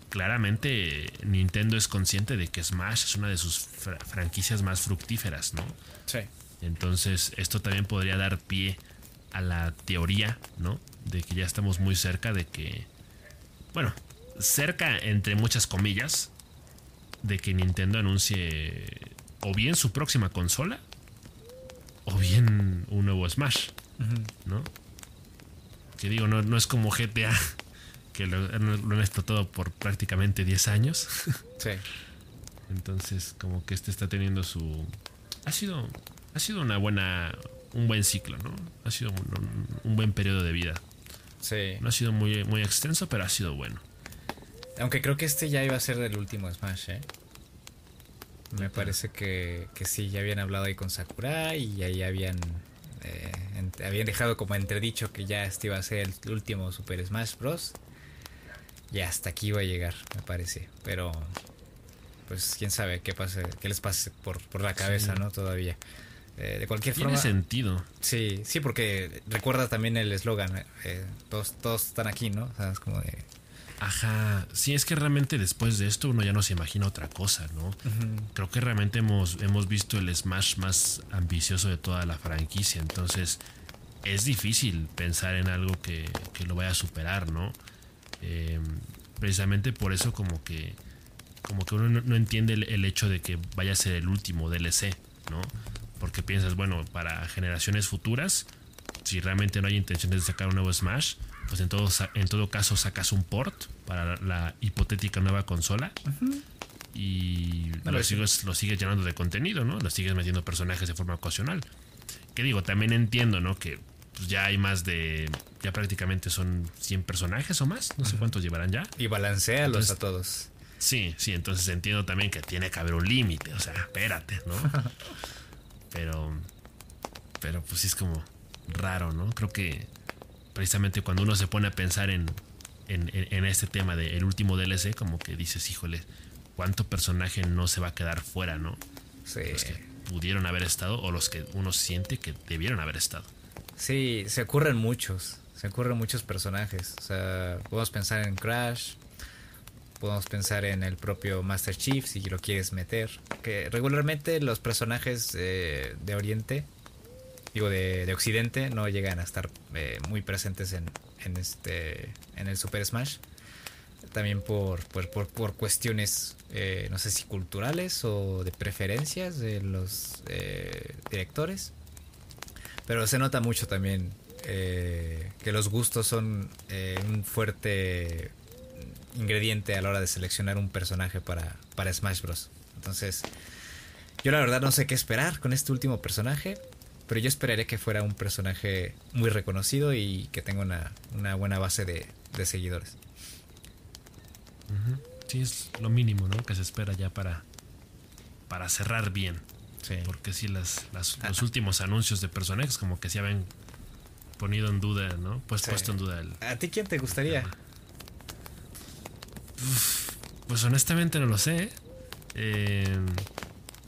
Claramente Nintendo es consciente de que Smash es una de sus franquicias más fructíferas, ¿no? Sí. Entonces, esto también podría dar pie a la teoría, ¿no? De que ya estamos muy cerca de que, bueno, cerca entre muchas comillas, de que Nintendo anuncie o bien su próxima consola o bien un nuevo Smash, ¿no? Que digo, no, no es como GTA, que lo, lo, han explotado por prácticamente 10 años. Sí. Entonces, como que este está teniendo su... Ha sido ha sido una buena, un buen ciclo, ¿no? Ha sido un, buen periodo de vida. Sí. No ha sido muy, muy extenso, pero ha sido bueno. Aunque creo que este ya iba a ser el último Smash, ¿eh? Me parece que, que sí, ya habían hablado ahí con Sakurai y ahí habían, eh, habían dejado como entredicho que ya este iba a ser el último Super Smash Bros. Y hasta aquí iba a llegar, me parece. Pero, pues quién sabe qué pase, qué les pase por, por la cabeza, ¿no? Todavía. Eh, de cualquier Tiene forma. sentido. Sí, sí, porque recuerda también el eslogan, eh, todos, todos están aquí, ¿no? O es como de... Ajá, sí, es que realmente después de esto uno ya no se imagina otra cosa, ¿no? Creo que realmente hemos, hemos visto el Smash más ambicioso de toda la franquicia, entonces es difícil pensar en algo que, lo vaya a superar, ¿no? Em, precisamente por eso como que como que uno no, entiende el, el, hecho de que vaya a ser el último DLC, ¿no? Porque piensas, bueno, para generaciones futuras, si realmente no hay intenciones de sacar un nuevo Smash, pues en todo, en todo caso sacas un port para la hipotética nueva consola. Y lo, sigues, lo sigues llenando de contenido, ¿no? Lo sigues metiendo personajes de forma ocasional. Que digo, también entiendo, ¿no? Que pues, ya hay más de. Ya prácticamente son 100 personajes o más. No sé cuántos llevarán ya. Y balancealos a todos. Sí, sí, entonces entiendo también que tiene que haber un límite. O sea, espérate, ¿no? Pero, pero pues sí es como raro, ¿no? Creo que precisamente cuando uno se pone a pensar en, en, en este tema del último DLC, como que dices, híjole, ¿cuánto personaje no se va a quedar fuera, no? Sí. Los que pudieron haber estado o los que uno siente que debieron haber estado. Sí, se ocurren muchos. Se ocurren muchos personajes. O sea, podemos pensar en Crash. Podemos pensar en el propio Master Chief si lo quieres meter. Que regularmente los personajes eh, de Oriente, digo de, de, Occidente, no llegan a estar eh, muy presentes en, en, este, en el Super Smash. También por, por, por, por cuestiones, eh, no sé si culturales o de preferencias de los eh, directores. Pero se nota mucho también que los gustos son un fuerte ingrediente a la hora de seleccionar un personaje para, para Smash Bros. Entonces, yo la verdad no sé qué esperar con este último personaje, pero yo esperaría que fuera un personaje muy reconocido y que tenga una, una buena base de, de seguidores. Uh -huh. Sí, es lo mínimo, ¿no? Que se espera ya para, para cerrar bien. Sí. Porque sí, las, las ah. los últimos anuncios de personajes como que se habían ponido en duda, ¿no? Pues sí. puesto en duda el... ¿A ti quién te gustaría? Uf, pues honestamente no lo sé. Eh,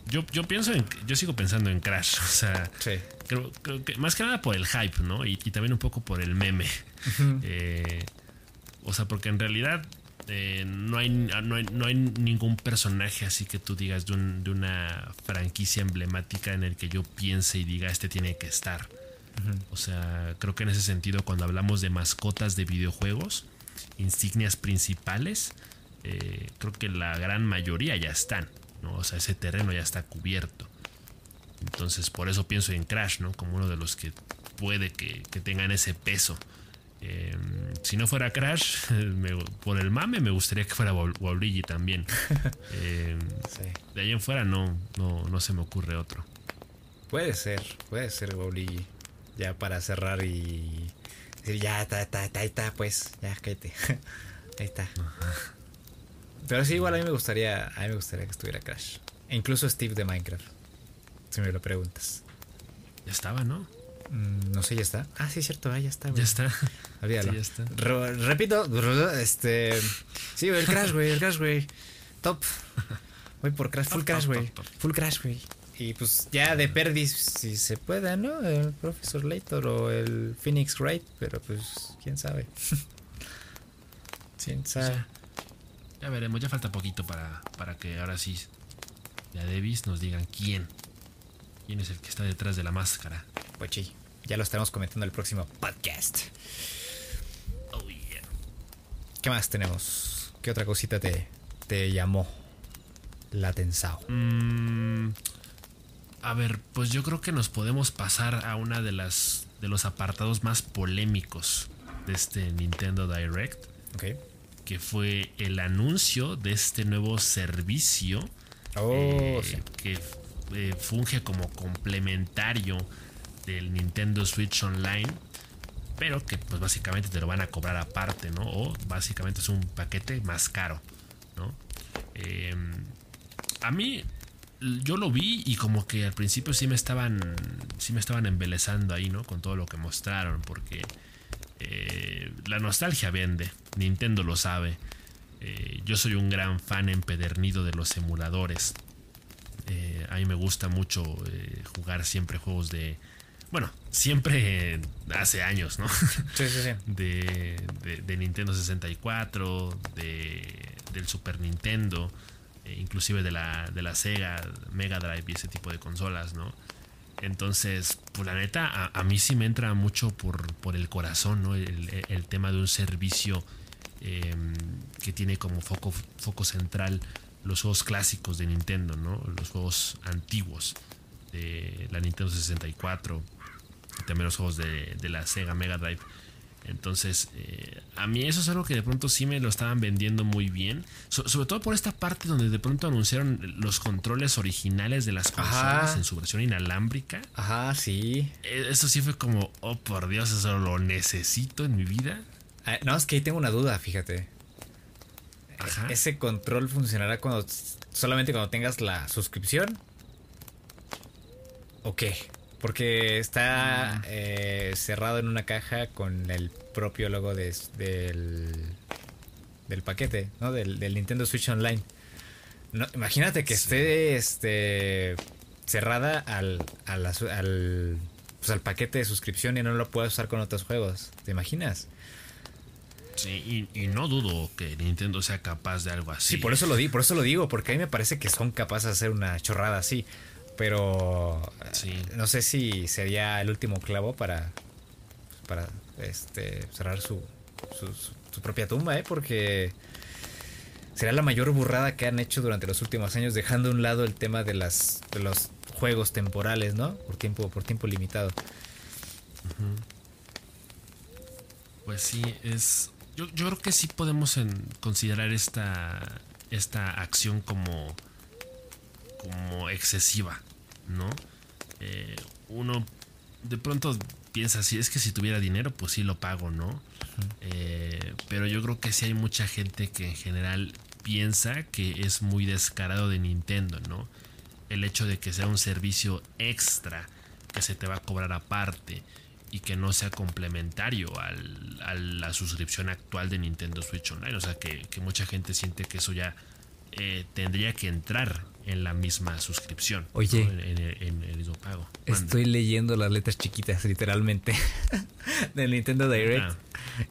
yo, yo pienso en... Yo sigo pensando en Crash. O sea... Sí. Creo, creo que más que nada por el hype, ¿no? Y, y también un poco por el meme. Uh -huh. eh, o sea, porque en realidad eh, no, hay, no, hay, no, hay, ningún personaje así que tú digas de, un, de, una franquicia emblemática en el que yo piense y diga este tiene que estar. Uh -huh. O sea, creo que en ese sentido cuando hablamos de mascotas de videojuegos, insignias principales, eh, creo que la gran mayoría ya están. ¿no? O sea, ese terreno ya está cubierto. Entonces por eso pienso en Crash, ¿no? Como uno de los que puede que, que tengan ese peso. Eh, si no fuera Crash, me, por el mame me gustaría que fuera Waluigi también. Eh, sí. De ahí en fuera no, no, no se me ocurre otro. Puede ser, puede ser Waluigi. Ya para cerrar y ya está, está, está, ahí está, pues, ya cállate. ahí está. Pero sí, igual a mí me gustaría, a mí me gustaría que estuviera Crash. E incluso Steve de Minecraft. Si me lo preguntas. Ya estaba, ¿no? Mm, no sé, ya está. Ah, sí, es cierto, ah, ya está. Güey. Ya está. Olvídalo. Sí, ya está. Re repito, este. Sí, el Crash, güey, el Crash, güey. Top. Voy por Crash, full Crash, güey. Full Crash, güey. Y pues ya de perdis, si se pueda, ¿no? El Profesor Laytor o el Phoenix Wright, pero pues, quién sabe. quién sabe. Ya, ya, veremos, ya falta poquito para, para que ahora sí, ya Davis nos digan quién. ¿Quién es el que está detrás de la máscara? Pues sí, ya lo estaremos comentando en el próximo podcast. Oh, yeah. ¿Qué más tenemos? ¿Qué otra cosita te, te llamó la atención? Mm, a ver, pues yo creo que nos podemos pasar a una de las de los apartados más polémicos de este Nintendo Direct. Okay. Que fue el anuncio de este nuevo servicio. Oh, eh, sí. Que eh, funge como complementario del Nintendo Switch Online, pero que pues básicamente te lo van a cobrar aparte, ¿no? O básicamente es un paquete más caro, ¿no? Eh, a mí yo lo vi y como que al principio sí me estaban sí me estaban embelezando ahí, ¿no? Con todo lo que mostraron, porque eh, la nostalgia vende, Nintendo lo sabe. Eh, yo soy un gran fan empedernido de los emuladores. Eh, a mí me gusta mucho eh, jugar siempre juegos de. Bueno, siempre hace años, ¿no? Sí, sí, sí. De, de, de Nintendo 64, de, del Super Nintendo, inclusive de la, de la Sega, Mega Drive y ese tipo de consolas, ¿no? Entonces, pues la neta, a, mí sí me entra mucho por, por el corazón, ¿no? El, tema de un servicio eh, que tiene como foco, foco central los juegos clásicos de Nintendo, ¿no? Los juegos antiguos de la Nintendo 64, y también los juegos de, de la Sega Mega Drive. Entonces, eh, a mí eso es algo que de pronto sí me lo estaban vendiendo muy bien. So, sobre todo por esta parte donde de pronto anunciaron los controles originales de las consolas Ajá. en su versión inalámbrica. Ajá, sí. Eh, Eso sí fue como, oh por Dios, eso lo necesito en mi vida. Ah, no, es que ahí tengo una duda, fíjate. Ajá. ¿Ese control funcionará cuando solamente cuando tengas la suscripción? ¿O qué? Porque está eh, cerrado en una caja con el propio logo de- del, del paquete, ¿no? Del, del Nintendo Switch Online. No, imagínate que esté este, cerrada al, al, pues, al paquete de suscripción y no lo puedas usar con otros juegos. ¿Te imaginas? Sí, y, y no dudo que Nintendo sea capaz de algo así. Sí, por eso lo di, por eso lo digo, porque a mí me parece que son capaces de hacer una chorrada así. Pero Sí. eh, no sé si sería el último clavo para, para este, cerrar su, su, propia tumba, ¿eh? Porque será la mayor burrada que han hecho durante los últimos años, dejando a un lado el tema de, las, de los juegos temporales, ¿no? Por tiempo, por tiempo limitado. Pues sí, es. Yo, yo creo que sí podemos en- considerar esta, esta acción como, como excesiva, ¿no? Eh, uno de pronto piensa así, es que si tuviera dinero, pues sí lo pago, ¿no? Eh, pero yo creo que sí hay mucha gente que en general piensa que es muy descarado de Nintendo, ¿no? El hecho de que sea un servicio extra que se te va a cobrar aparte y que no sea complementario al- a la suscripción actual de Nintendo Switch Online. O sea, que, que mucha gente siente que eso ya eh, tendría que entrar en la misma suscripción. Oye. ¿no? En, en el- en el mismo pago. Estoy leyendo las letras chiquitas, literalmente, del Nintendo Direct. Ah.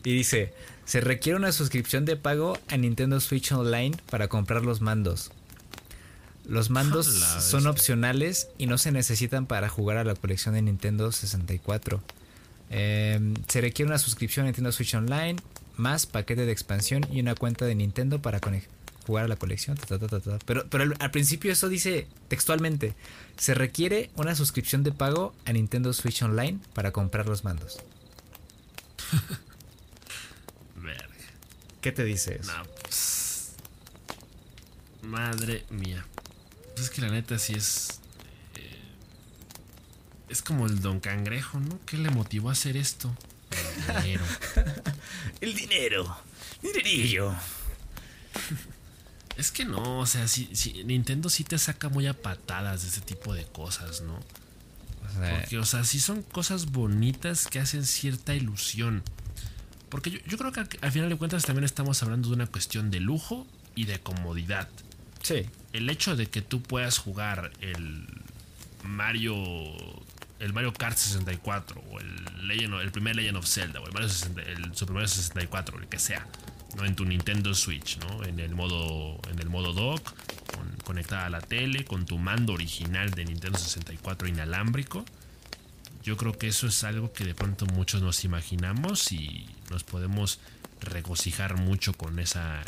Y dice, se requiere una suscripción de pago a Nintendo Switch Online para comprar los mandos. Los mandos son opcionales y no se necesitan para jugar a la colección de Nintendo 64. Eh, se requiere una suscripción a Nintendo Switch Online, más paquete de expansión y una cuenta de Nintendo para conec- jugar a la colección. ta, ta, ta. Pero, pero al, al principio eso dice textualmente, se requiere una suscripción de pago a Nintendo Switch Online para comprar los mandos. Verga. ¿Qué te dice eso? No, pues, Madre mía. Pues es que la neta sí es. eh, es como el Don Cangrejo, ¿no? ¿Qué le motivó a hacer esto? El dinero. El dinero. Dinerillo. Es que no, o sea, sí, Nintendo sí te saca muy a patadas de ese tipo de cosas, ¿no? Porque, o sea, sí son cosas bonitas que hacen cierta ilusión. Porque yo, yo creo que al, al final de cuentas también estamos hablando de una cuestión de lujo y de comodidad. sí. el hecho de que tú puedas jugar el Mario el Mario Kart 64 o el Legend el primer Legend of Zelda o el Mario 60 el Super Mario 64 el que sea no en tu Nintendo Switch no en el modo en el modo dock con- conectada a la tele con tu mando original de Nintendo 64 inalámbrico. Yo creo que eso es algo que de pronto muchos nos imaginamos y nos podemos regocijar mucho con esa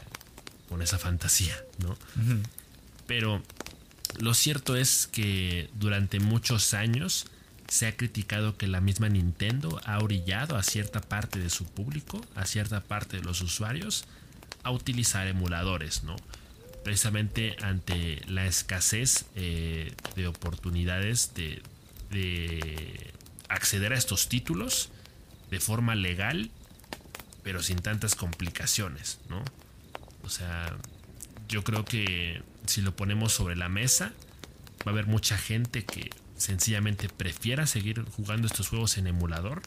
con esa fantasía no pero lo cierto es que durante muchos años se ha criticado que la misma Nintendo ha orillado a cierta parte de su público, a cierta parte de los usuarios, a utilizar emuladores, ¿no? Precisamente ante la escasez eh, de oportunidades de, de acceder a estos títulos de forma legal, pero sin tantas complicaciones, ¿no? O sea, yo creo que si lo ponemos sobre la mesa, va a haber mucha gente que sencillamente prefiera seguir jugando estos juegos en emulador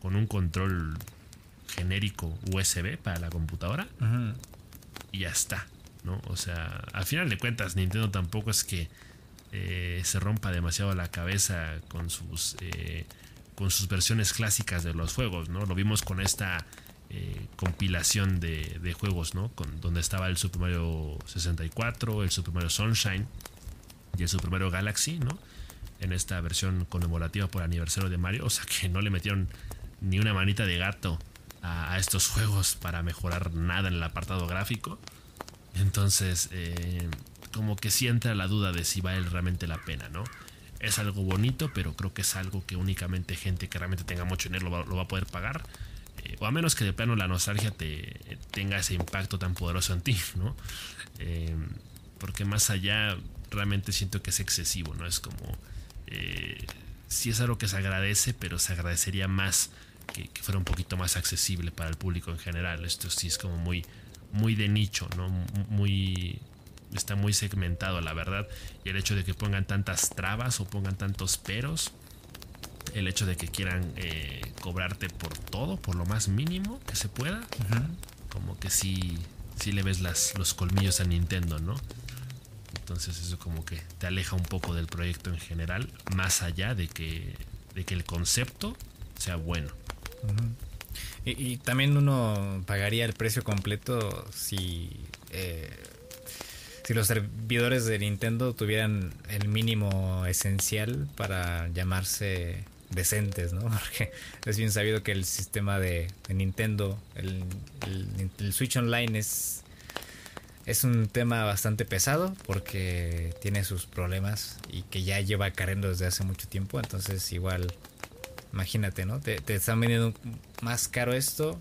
con un control genérico USB para la computadora y ya está, ¿no? O sea, al final de cuentas Nintendo tampoco es que eh, se rompa demasiado la cabeza con sus eh, con sus versiones clásicas de los juegos, ¿no? Lo vimos con esta eh, compilación de, de juegos, ¿no? Con, donde estaba el Super Mario 64, el Super Mario Sunshine y el Super Mario Galaxy, ¿no? En esta versión conmemorativa por aniversario de Mario. O sea que no le metieron ni una manita de gato a, estos juegos para mejorar nada en el apartado gráfico. Entonces, eh, como que sí entra la duda de si vale realmente la pena, ¿no? Es algo bonito, pero creo que es algo que únicamente gente que realmente tenga mucho dinero lo va, lo va a poder pagar. Eh, o a menos que de plano la nostalgia te tenga ese impacto tan poderoso en ti, ¿no? Eh, porque más allá realmente siento que es excesivo, ¿no? Es como... Eh, sí es algo que se agradece, pero se agradecería más que, que fuera un poquito más accesible para el público en general. Esto sí es como muy, muy de nicho, ¿no? Muy, está muy segmentado, la verdad. Y el hecho de que pongan tantas trabas o pongan tantos peros, el hecho de que quieran eh, cobrarte por todo, por lo más mínimo que se pueda, como que sí, sí le ves las, los colmillos a Nintendo, ¿no? Entonces eso como que te aleja un poco del proyecto en general, más allá de que, de que el concepto sea bueno. y, también uno pagaría el precio completo si, eh, si los servidores de Nintendo tuvieran el mínimo esencial para llamarse decentes, ¿no? Porque es bien sabido que el sistema de, Nintendo, el, Switch Online es, es un tema bastante pesado porque tiene sus problemas y que ya lleva cargando desde hace mucho tiempo, entonces igual, imagínate, ¿no? Te, están vendiendo más caro esto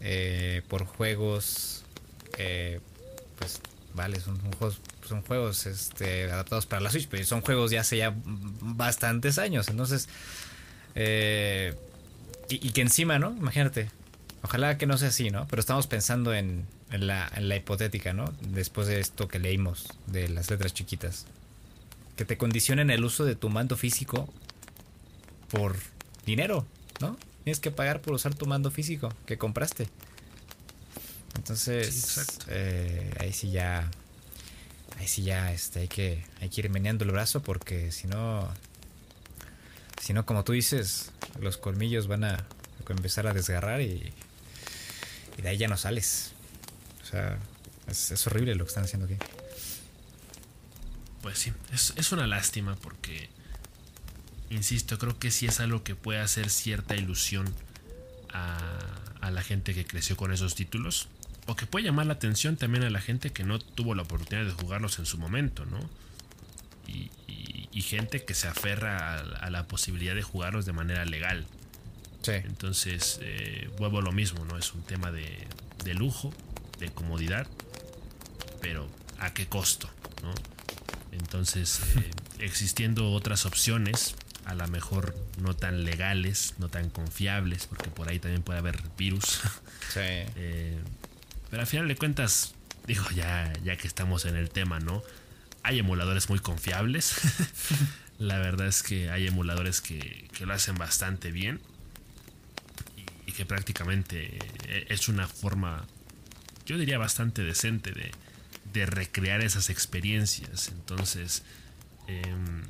eh, por juegos, eh, pues vale, son, juegos son juegos este, adaptados para la Switch, pero son juegos ya hace ya bastantes años. Entonces, eh, y, que encima, ¿no? Imagínate. Ojalá que no sea así, ¿no? Pero estamos pensando en, la, en la hipotética, ¿no? Después de esto que leímos de las letras chiquitas. Que te condicionen el uso de tu mando físico por dinero, ¿no? Tienes que pagar por usar tu mando físico que compraste. Entonces, eh, ahí sí ya ahí sí ya este, hay, que, hay que ir meneando el brazo porque si no, si no, como tú dices, los colmillos van a empezar a desgarrar y, y de ahí ya no sales. O sea, es, horrible lo que están haciendo aquí. Pues sí, es, es una lástima porque, insisto, creo que sí es algo que puede hacer cierta ilusión a, a la gente que creció con esos títulos o que puede llamar la atención también a la gente que no tuvo la oportunidad de jugarlos en su momento, ¿no? Y, gente que se aferra a, la posibilidad de jugarlos de manera legal. Sí. Entonces, eh, vuelvo a lo mismo, ¿no? Es un tema de, lujo, de comodidad, pero ¿a qué costo? ¿no? Entonces, eh, existiendo otras opciones, a lo mejor no tan legales, no tan confiables, porque por ahí también puede haber virus. Sí. Eh, pero al final de cuentas, digo, ya, ya que estamos en el tema, ¿no? Hay emuladores muy confiables. La verdad es que hay emuladores que, lo hacen bastante bien. Y, que prácticamente eh, es una forma, yo diría bastante decente de, recrear esas experiencias. Entonces, em,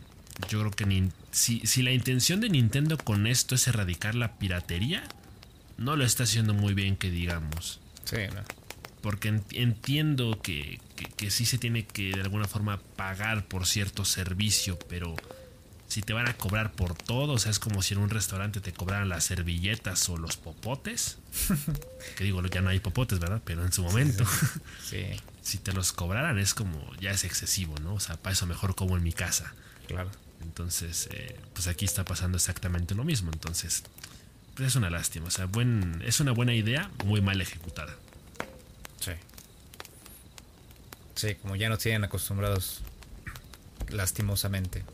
yo creo que si, si la intención de Nintendo con esto es erradicar la piratería, no lo está haciendo muy bien que digamos. Sí, no porque entiendo que, que, sí se tiene que de alguna forma pagar por cierto servicio, pero si te van a cobrar por todo, o sea, es como si en un restaurante te cobraran las servilletas o los popotes. que digo, ya no hay popotes, ¿verdad? Pero en su momento, sí, si te los cobraran es como, ya es excesivo, ¿no? O sea, para eso mejor como en mi casa. Claro. Entonces, eh, pues aquí está pasando exactamente lo mismo. Entonces, pues es una lástima. O sea, buen, es una buena idea, muy mal ejecutada. Sí. Sí, como ya nos tienen acostumbrados lastimosamente.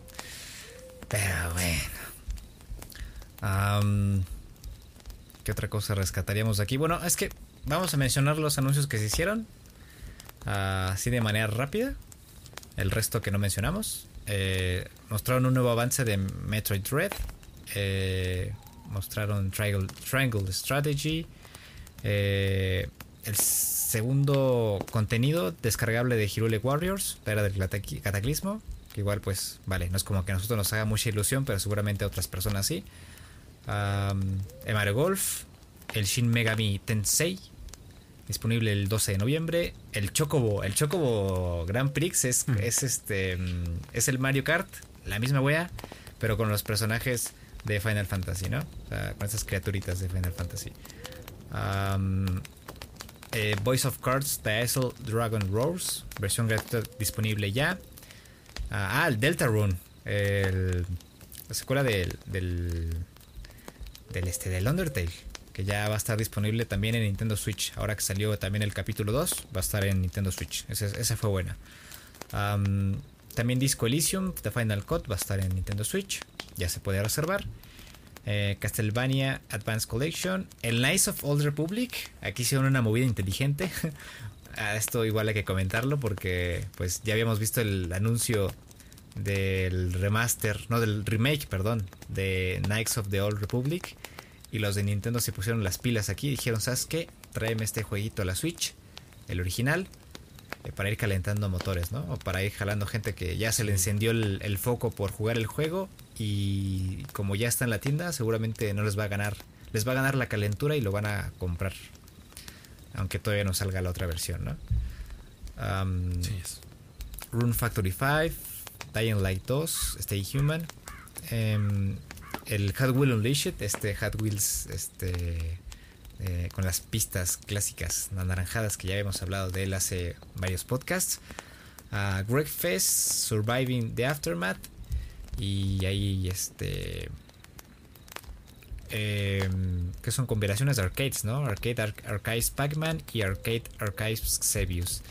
Pero bueno. ¿Qué otra cosa rescataríamos aquí? Bueno, es que vamos a mencionar los anuncios que se hicieron. así de manera rápida. El resto que no mencionamos. Eh, mostraron un nuevo avance de Metroid Dread. Eh, mostraron Triangle, Triangle Strategy. Eh, el segundo contenido descargable de Hirule Warriors, la era del cataclismo. Que igual, pues, vale, no es como que a nosotros nos haga mucha ilusión, pero seguramente a otras personas sí. Um, Mario Golf, el Shin Megami Tensei, disponible el 12 de noviembre. El Chocobo, el Chocobo Grand Prix es, hmm. es este mm, es el Mario Kart, la misma wea, pero con los personajes de Final Fantasy, ¿no? con esas criaturitas de Final Fantasy. Um, eh, Voice of Cards Isle Dragon Roars, versión gratuita disponible ya. Ah, ah, el Delta Rune, la secuela del, del, del, este, del Undertale, que ya va a estar disponible también en Nintendo Switch. Ahora que salió también el capítulo 2, va a estar en Nintendo Switch. Esa fue buena. también Disco Elysium, The Final Cut, va a estar en Nintendo Switch. Ya se puede reservar. Eh, Castlevania Advanced Collection, el Knights of Old Republic, aquí hicieron una movida inteligente. a esto igual hay que comentarlo porque pues ya habíamos visto el anuncio del remaster, no del remake, perdón, de Knights of the Old Republic y los de Nintendo se pusieron las pilas aquí y dijeron, ¿sabes qué? Tráeme este jueguito a la Switch, el original, eh, para ir calentando motores, ¿no? O para ir jalando gente que ya se le encendió el, el foco por jugar el juego y como ya está en la tienda, seguramente no les va a ganar, les va a ganar la calentura y lo van a comprar. Aunque todavía no salga la otra versión, ¿no? Um, Sí. Rune Factory 5, Dying Light 2, Stay Human, em, el Wheels Unleashed, este Hot Wheels este, eh, con las pistas clásicas anaranjadas que ya habíamos hablado de él hace varios podcasts, a Greg Fest, Surviving the Aftermath y ahí este... em, que son combinaciones de arcades, ¿no? Arcade Ar- Archives Pac-Man y Arcade Archives Xevious.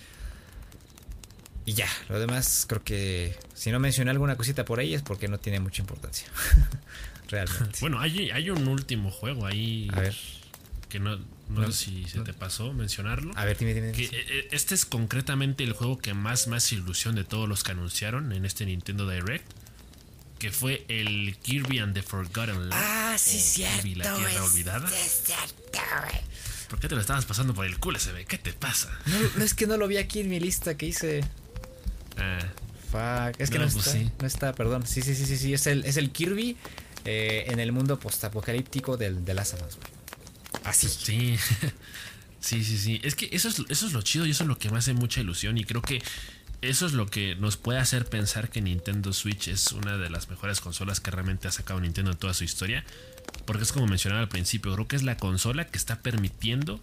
Y ya, lo demás creo que si no mencioné alguna cosita por ahí es porque no tiene mucha importancia. Realmente. Bueno, hay, hay un último juego ahí A ver, que no, no No, sé si se te pasó mencionarlo. a ver, dime, dime. eh, eh, este es concretamente el juego que más más ilusión de todos los que anunciaron en este Nintendo Direct. Que fue el Kirby and the Forgotten Land. Ah, sí, cierto. Kirby la Tierra es- Olvidada. Es cierto, güey. ¿Por qué te lo estabas pasando por el culo, SB? ¿Qué te pasa? No, no, es que no lo vi aquí en mi lista que hice. Ah, Fuck. Es que no, No, pues está. sí. No está, perdón. Sí, sí, sí, sí, sí. Es el, es el Kirby eh, en el mundo postapocalíptico del, de Last of Us, güey. Así. sí. sí, sí, sí. Es que eso es, eso es lo chido y eso es lo que me hace mucha ilusión. Y creo que eso es lo que nos puede hacer pensar que Nintendo Switch es una de las mejores consolas que realmente ha sacado Nintendo en toda su historia. Porque es como mencionaba al principio, creo que es la consola que está permitiendo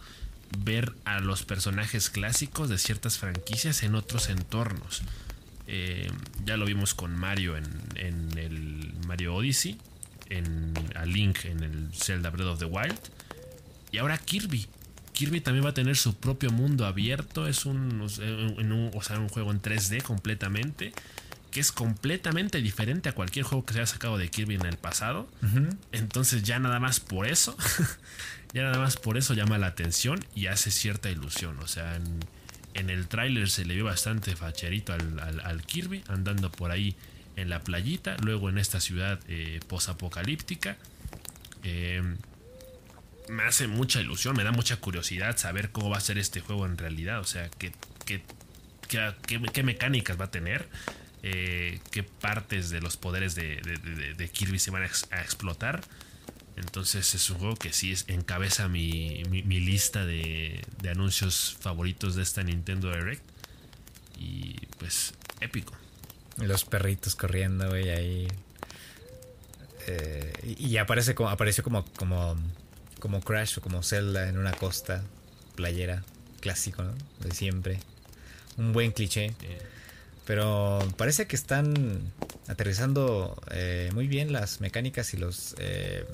ver a los personajes clásicos de ciertas franquicias en otros entornos. Eh, ya lo vimos con Mario en, en el Mario Odyssey, en, a Link en el Zelda Breath of the Wild. Y ahora Kirby. Kirby también va a tener su propio mundo abierto. Es un, o sea, en un, o sea, un juego en 3D completamente. Que es completamente diferente a cualquier juego que se haya sacado de Kirby en el pasado. Entonces ya nada más por eso. ya nada más por eso llama la atención y hace cierta ilusión. O sea, en, en el tráiler se le vio bastante facherito al, al- al Kirby andando por ahí en la playita. Luego en esta ciudad eh, posapocalíptica. Eh, me hace mucha ilusión, me da mucha curiosidad saber cómo va a ser este juego en realidad. O sea, qué, mecánicas va a tener, eh, qué partes de los poderes de, Kirby se van a, ex- a explotar. Entonces es un juego que sí es, encabeza mi, mi- lista de, anuncios favoritos de esta Nintendo Direct. Y pues épico. Los perritos corriendo, güey, ahí. Eh, y y aparece como, apareció como, como, como Crash o como Zelda en una costa playera. Clásico, ¿no? De siempre. Un buen cliché. Pero parece que están aterrizando eh, muy bien las mecánicas y los eh,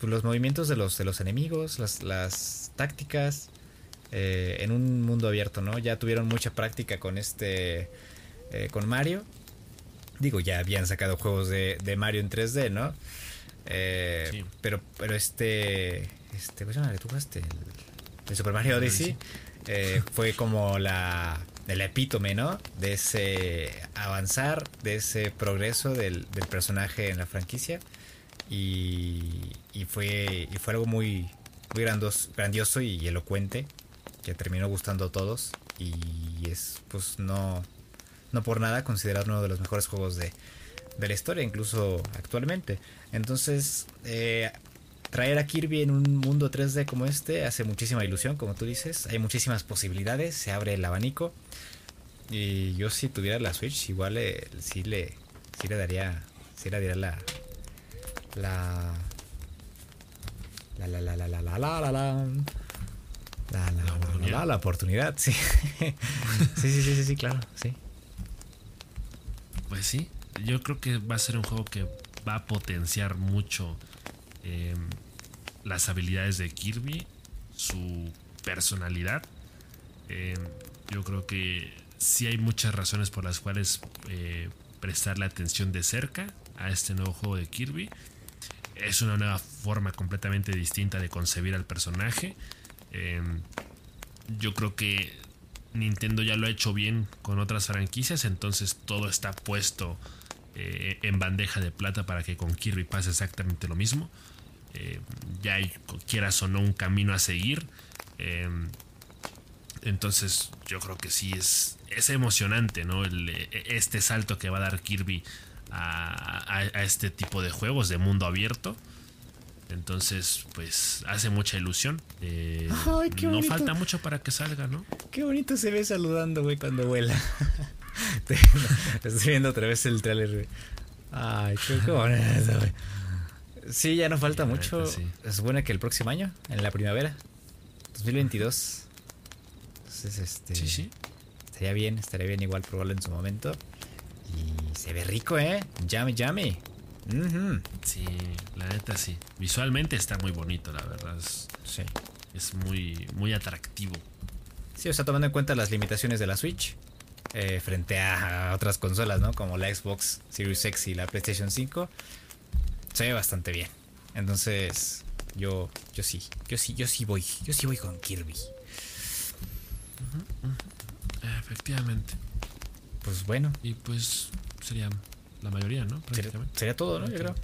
pues los movimientos de los de los enemigos, las, las tácticas eh, en un mundo abierto, ¿no? Ya tuvieron mucha práctica con este eh, con Mario. Digo, ya habían sacado juegos de, de Mario en 3D, ¿no? Eh, Sí. Pero pero este este ¿cómo se llama? ¿Tú jugaste el, el Super Mario Odyssey? eh, fue como la el epítome, ¿no? De ese avanzar, de ese progreso del, del personaje en la franquicia. Y, y fue y fue algo muy, muy grandos- grandioso y elocuente que terminó gustando a todos. Y es, pues, no, no por nada considerado uno de los mejores juegos de, de la historia, incluso actualmente. Entonces, eh, traer a Kirby en un mundo 3D como este hace muchísima ilusión, como tú dices. Hay muchísimas posibilidades, se abre el abanico. Y yo si tuviera la Switch, igual eh, sí le sí le daría sí le daría la la la la la la la la la la la la la, la, la, la, oportunidad, sí, sí, sí, sí, sí, claro, sí. Pues sí, yo creo que va a ser un juego que va a potenciar mucho eh, las habilidades de Kirby, su personalidad. Eh, yo creo que sí hay muchas razones por las cuales eh, prestarle atención de cerca a este nuevo juego de Kirby. Es una nueva forma completamente distinta de concebir al personaje. Eh, yo creo que Nintendo ya lo ha hecho bien con otras franquicias, entonces todo está puesto eh, en bandeja de plata para que con Kirby pase exactamente lo mismo. Eh, ya hay, quieras o no, un camino a seguir. Eh, entonces yo creo que sí es, es emocionante, ¿no? este salto que va a dar Kirby a, este tipo de juegos de mundo abierto. Entonces, pues hace mucha ilusión. no falta mucho para que salga, ¿no? Qué bonito se ve saludando, güey, cuando vuela. Estoy viendo otra vez el trailer, güey. Ay, qué, bonito, güey. Sí, ya no falta mucho. Es bueno que el próximo año, en la primavera, 2022. Entonces, este. Sí, sí. Estaría bien, estaría bien igual probarlo en su momento. Y se ve rico, ¿eh? Llame, llame. Sí, la neta sí. Visualmente está muy bonito, la verdad. sí. Es muy, muy atractivo. Sí, o sea, tomando en cuenta las limitaciones de la Switch. Eh, frente a otras consolas, ¿no? Como la Xbox Series X y la PlayStation 5, se ve bastante bien. Entonces, yo, yo sí, yo sí, yo sí voy, yo sí voy con Kirby. Efectivamente. Pues bueno. Y pues sería la mayoría, ¿no? Sería, todo, ¿no? Yo creo.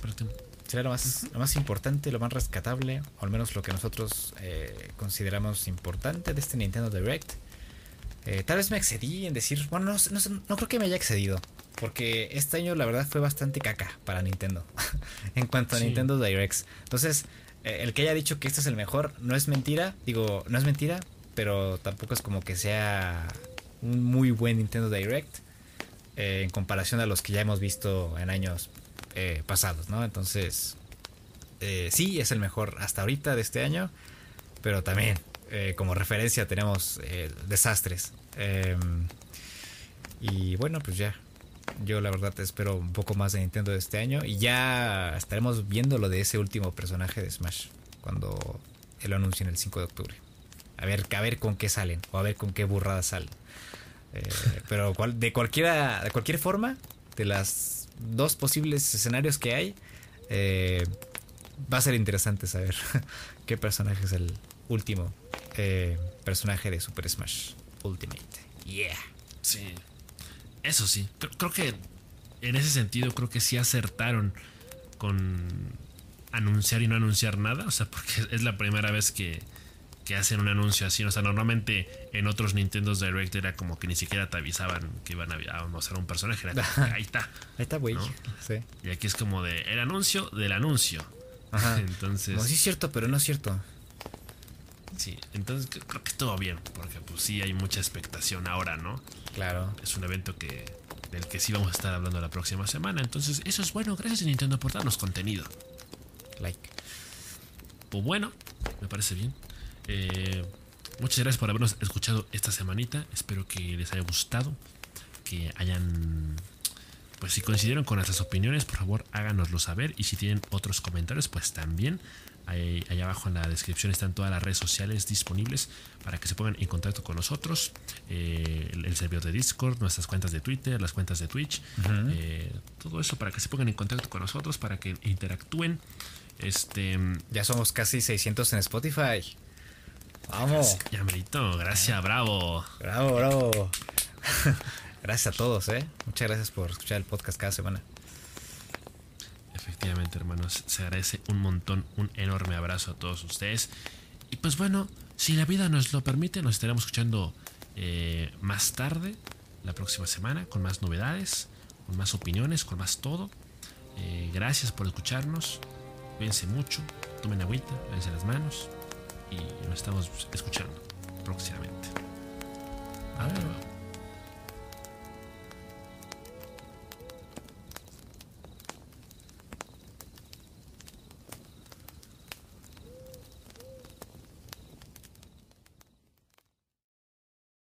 Sería lo más, lo más importante, lo más rescatable, o al menos lo que nosotros eh, consideramos importante de este Nintendo Direct. Eh, tal vez me excedí en decir, bueno, no, no, creo que me haya excedido. Porque este año la verdad fue bastante caca para Nintendo. en cuanto a Nintendo Directs. Entonces, eh, el que haya dicho que este es el mejor no es mentira. Digo, no es mentira, pero tampoco es como que sea un muy buen Nintendo Direct. Eh, en comparación a los que ya hemos visto en años pasados, ¿no? Entonces, sí, es el mejor hasta ahorita de este año. Pero también eh, como referencia tenemos eh, desastres. Em, y bueno, pues ya. Yo la verdad espero un poco más de Nintendo de este año. Y ya estaremos viendo lo de ese último personaje de Smash. Cuando lo anuncie en el 5 de octubre. A ver, a ver con qué salen. O a ver con qué burradas salen. Eh, pero de cualquiera. De cualquier forma. De las dos posibles escenarios que hay. va a ser interesante saber qué personaje es el último eh, personaje de Super Smash Ultimate. Yeah. Sí. Eso sí. Creo, que en ese sentido creo que sí acertaron con anunciar y no anunciar nada. O sea, porque es la primera vez que, que hacen un anuncio así. O sea, normalmente en otros Nintendo Direct era como que ni siquiera te avisaban que iban a mostrar un personaje. ahí está. Ahí está, güey. Sí. Y aquí es como de el anuncio del anuncio. Ajá. Entonces. No, sí es cierto, pero no es cierto. Sí, entonces creo que todo bien, porque pues sí hay mucha expectación ahora, ¿no? Claro. Es un evento que del que sí vamos a estar hablando la próxima semana, entonces eso es bueno, gracias a Nintendo por darnos contenido. Like. Pues bueno, me parece bien. Eh, muchas gracias por habernos escuchado esta semanita, espero que les haya gustado, que hayan pues si coincidieron con nuestras opiniones, por favor háganoslo saber. Y si tienen otros comentarios, pues también Ahí, abajo en la descripción están todas las redes sociales disponibles para que se pongan en contacto con nosotros. Eh, el, servidor de Discord, nuestras cuentas de Twitter, las cuentas de Twitch. Eh, todo eso para que se pongan en contacto con nosotros, para que interactúen. Este, ya somos casi 600 en Spotify. Vamos. Ya merito, gracias, bravo. Bravo, bravo. gracias a todos, ¿eh? Muchas gracias por escuchar el podcast cada semana. Efectivamente, hermanos, se agradece un montón, un enorme abrazo a todos ustedes. Y pues bueno, si la vida nos lo permite, nos estaremos escuchando eh, más tarde, la próxima semana, con más novedades, con más opiniones, con más todo. Eh, gracias por escucharnos. Cuídense mucho, tomen agüita, lávense las manos y nos estamos escuchando próximamente. Adiós.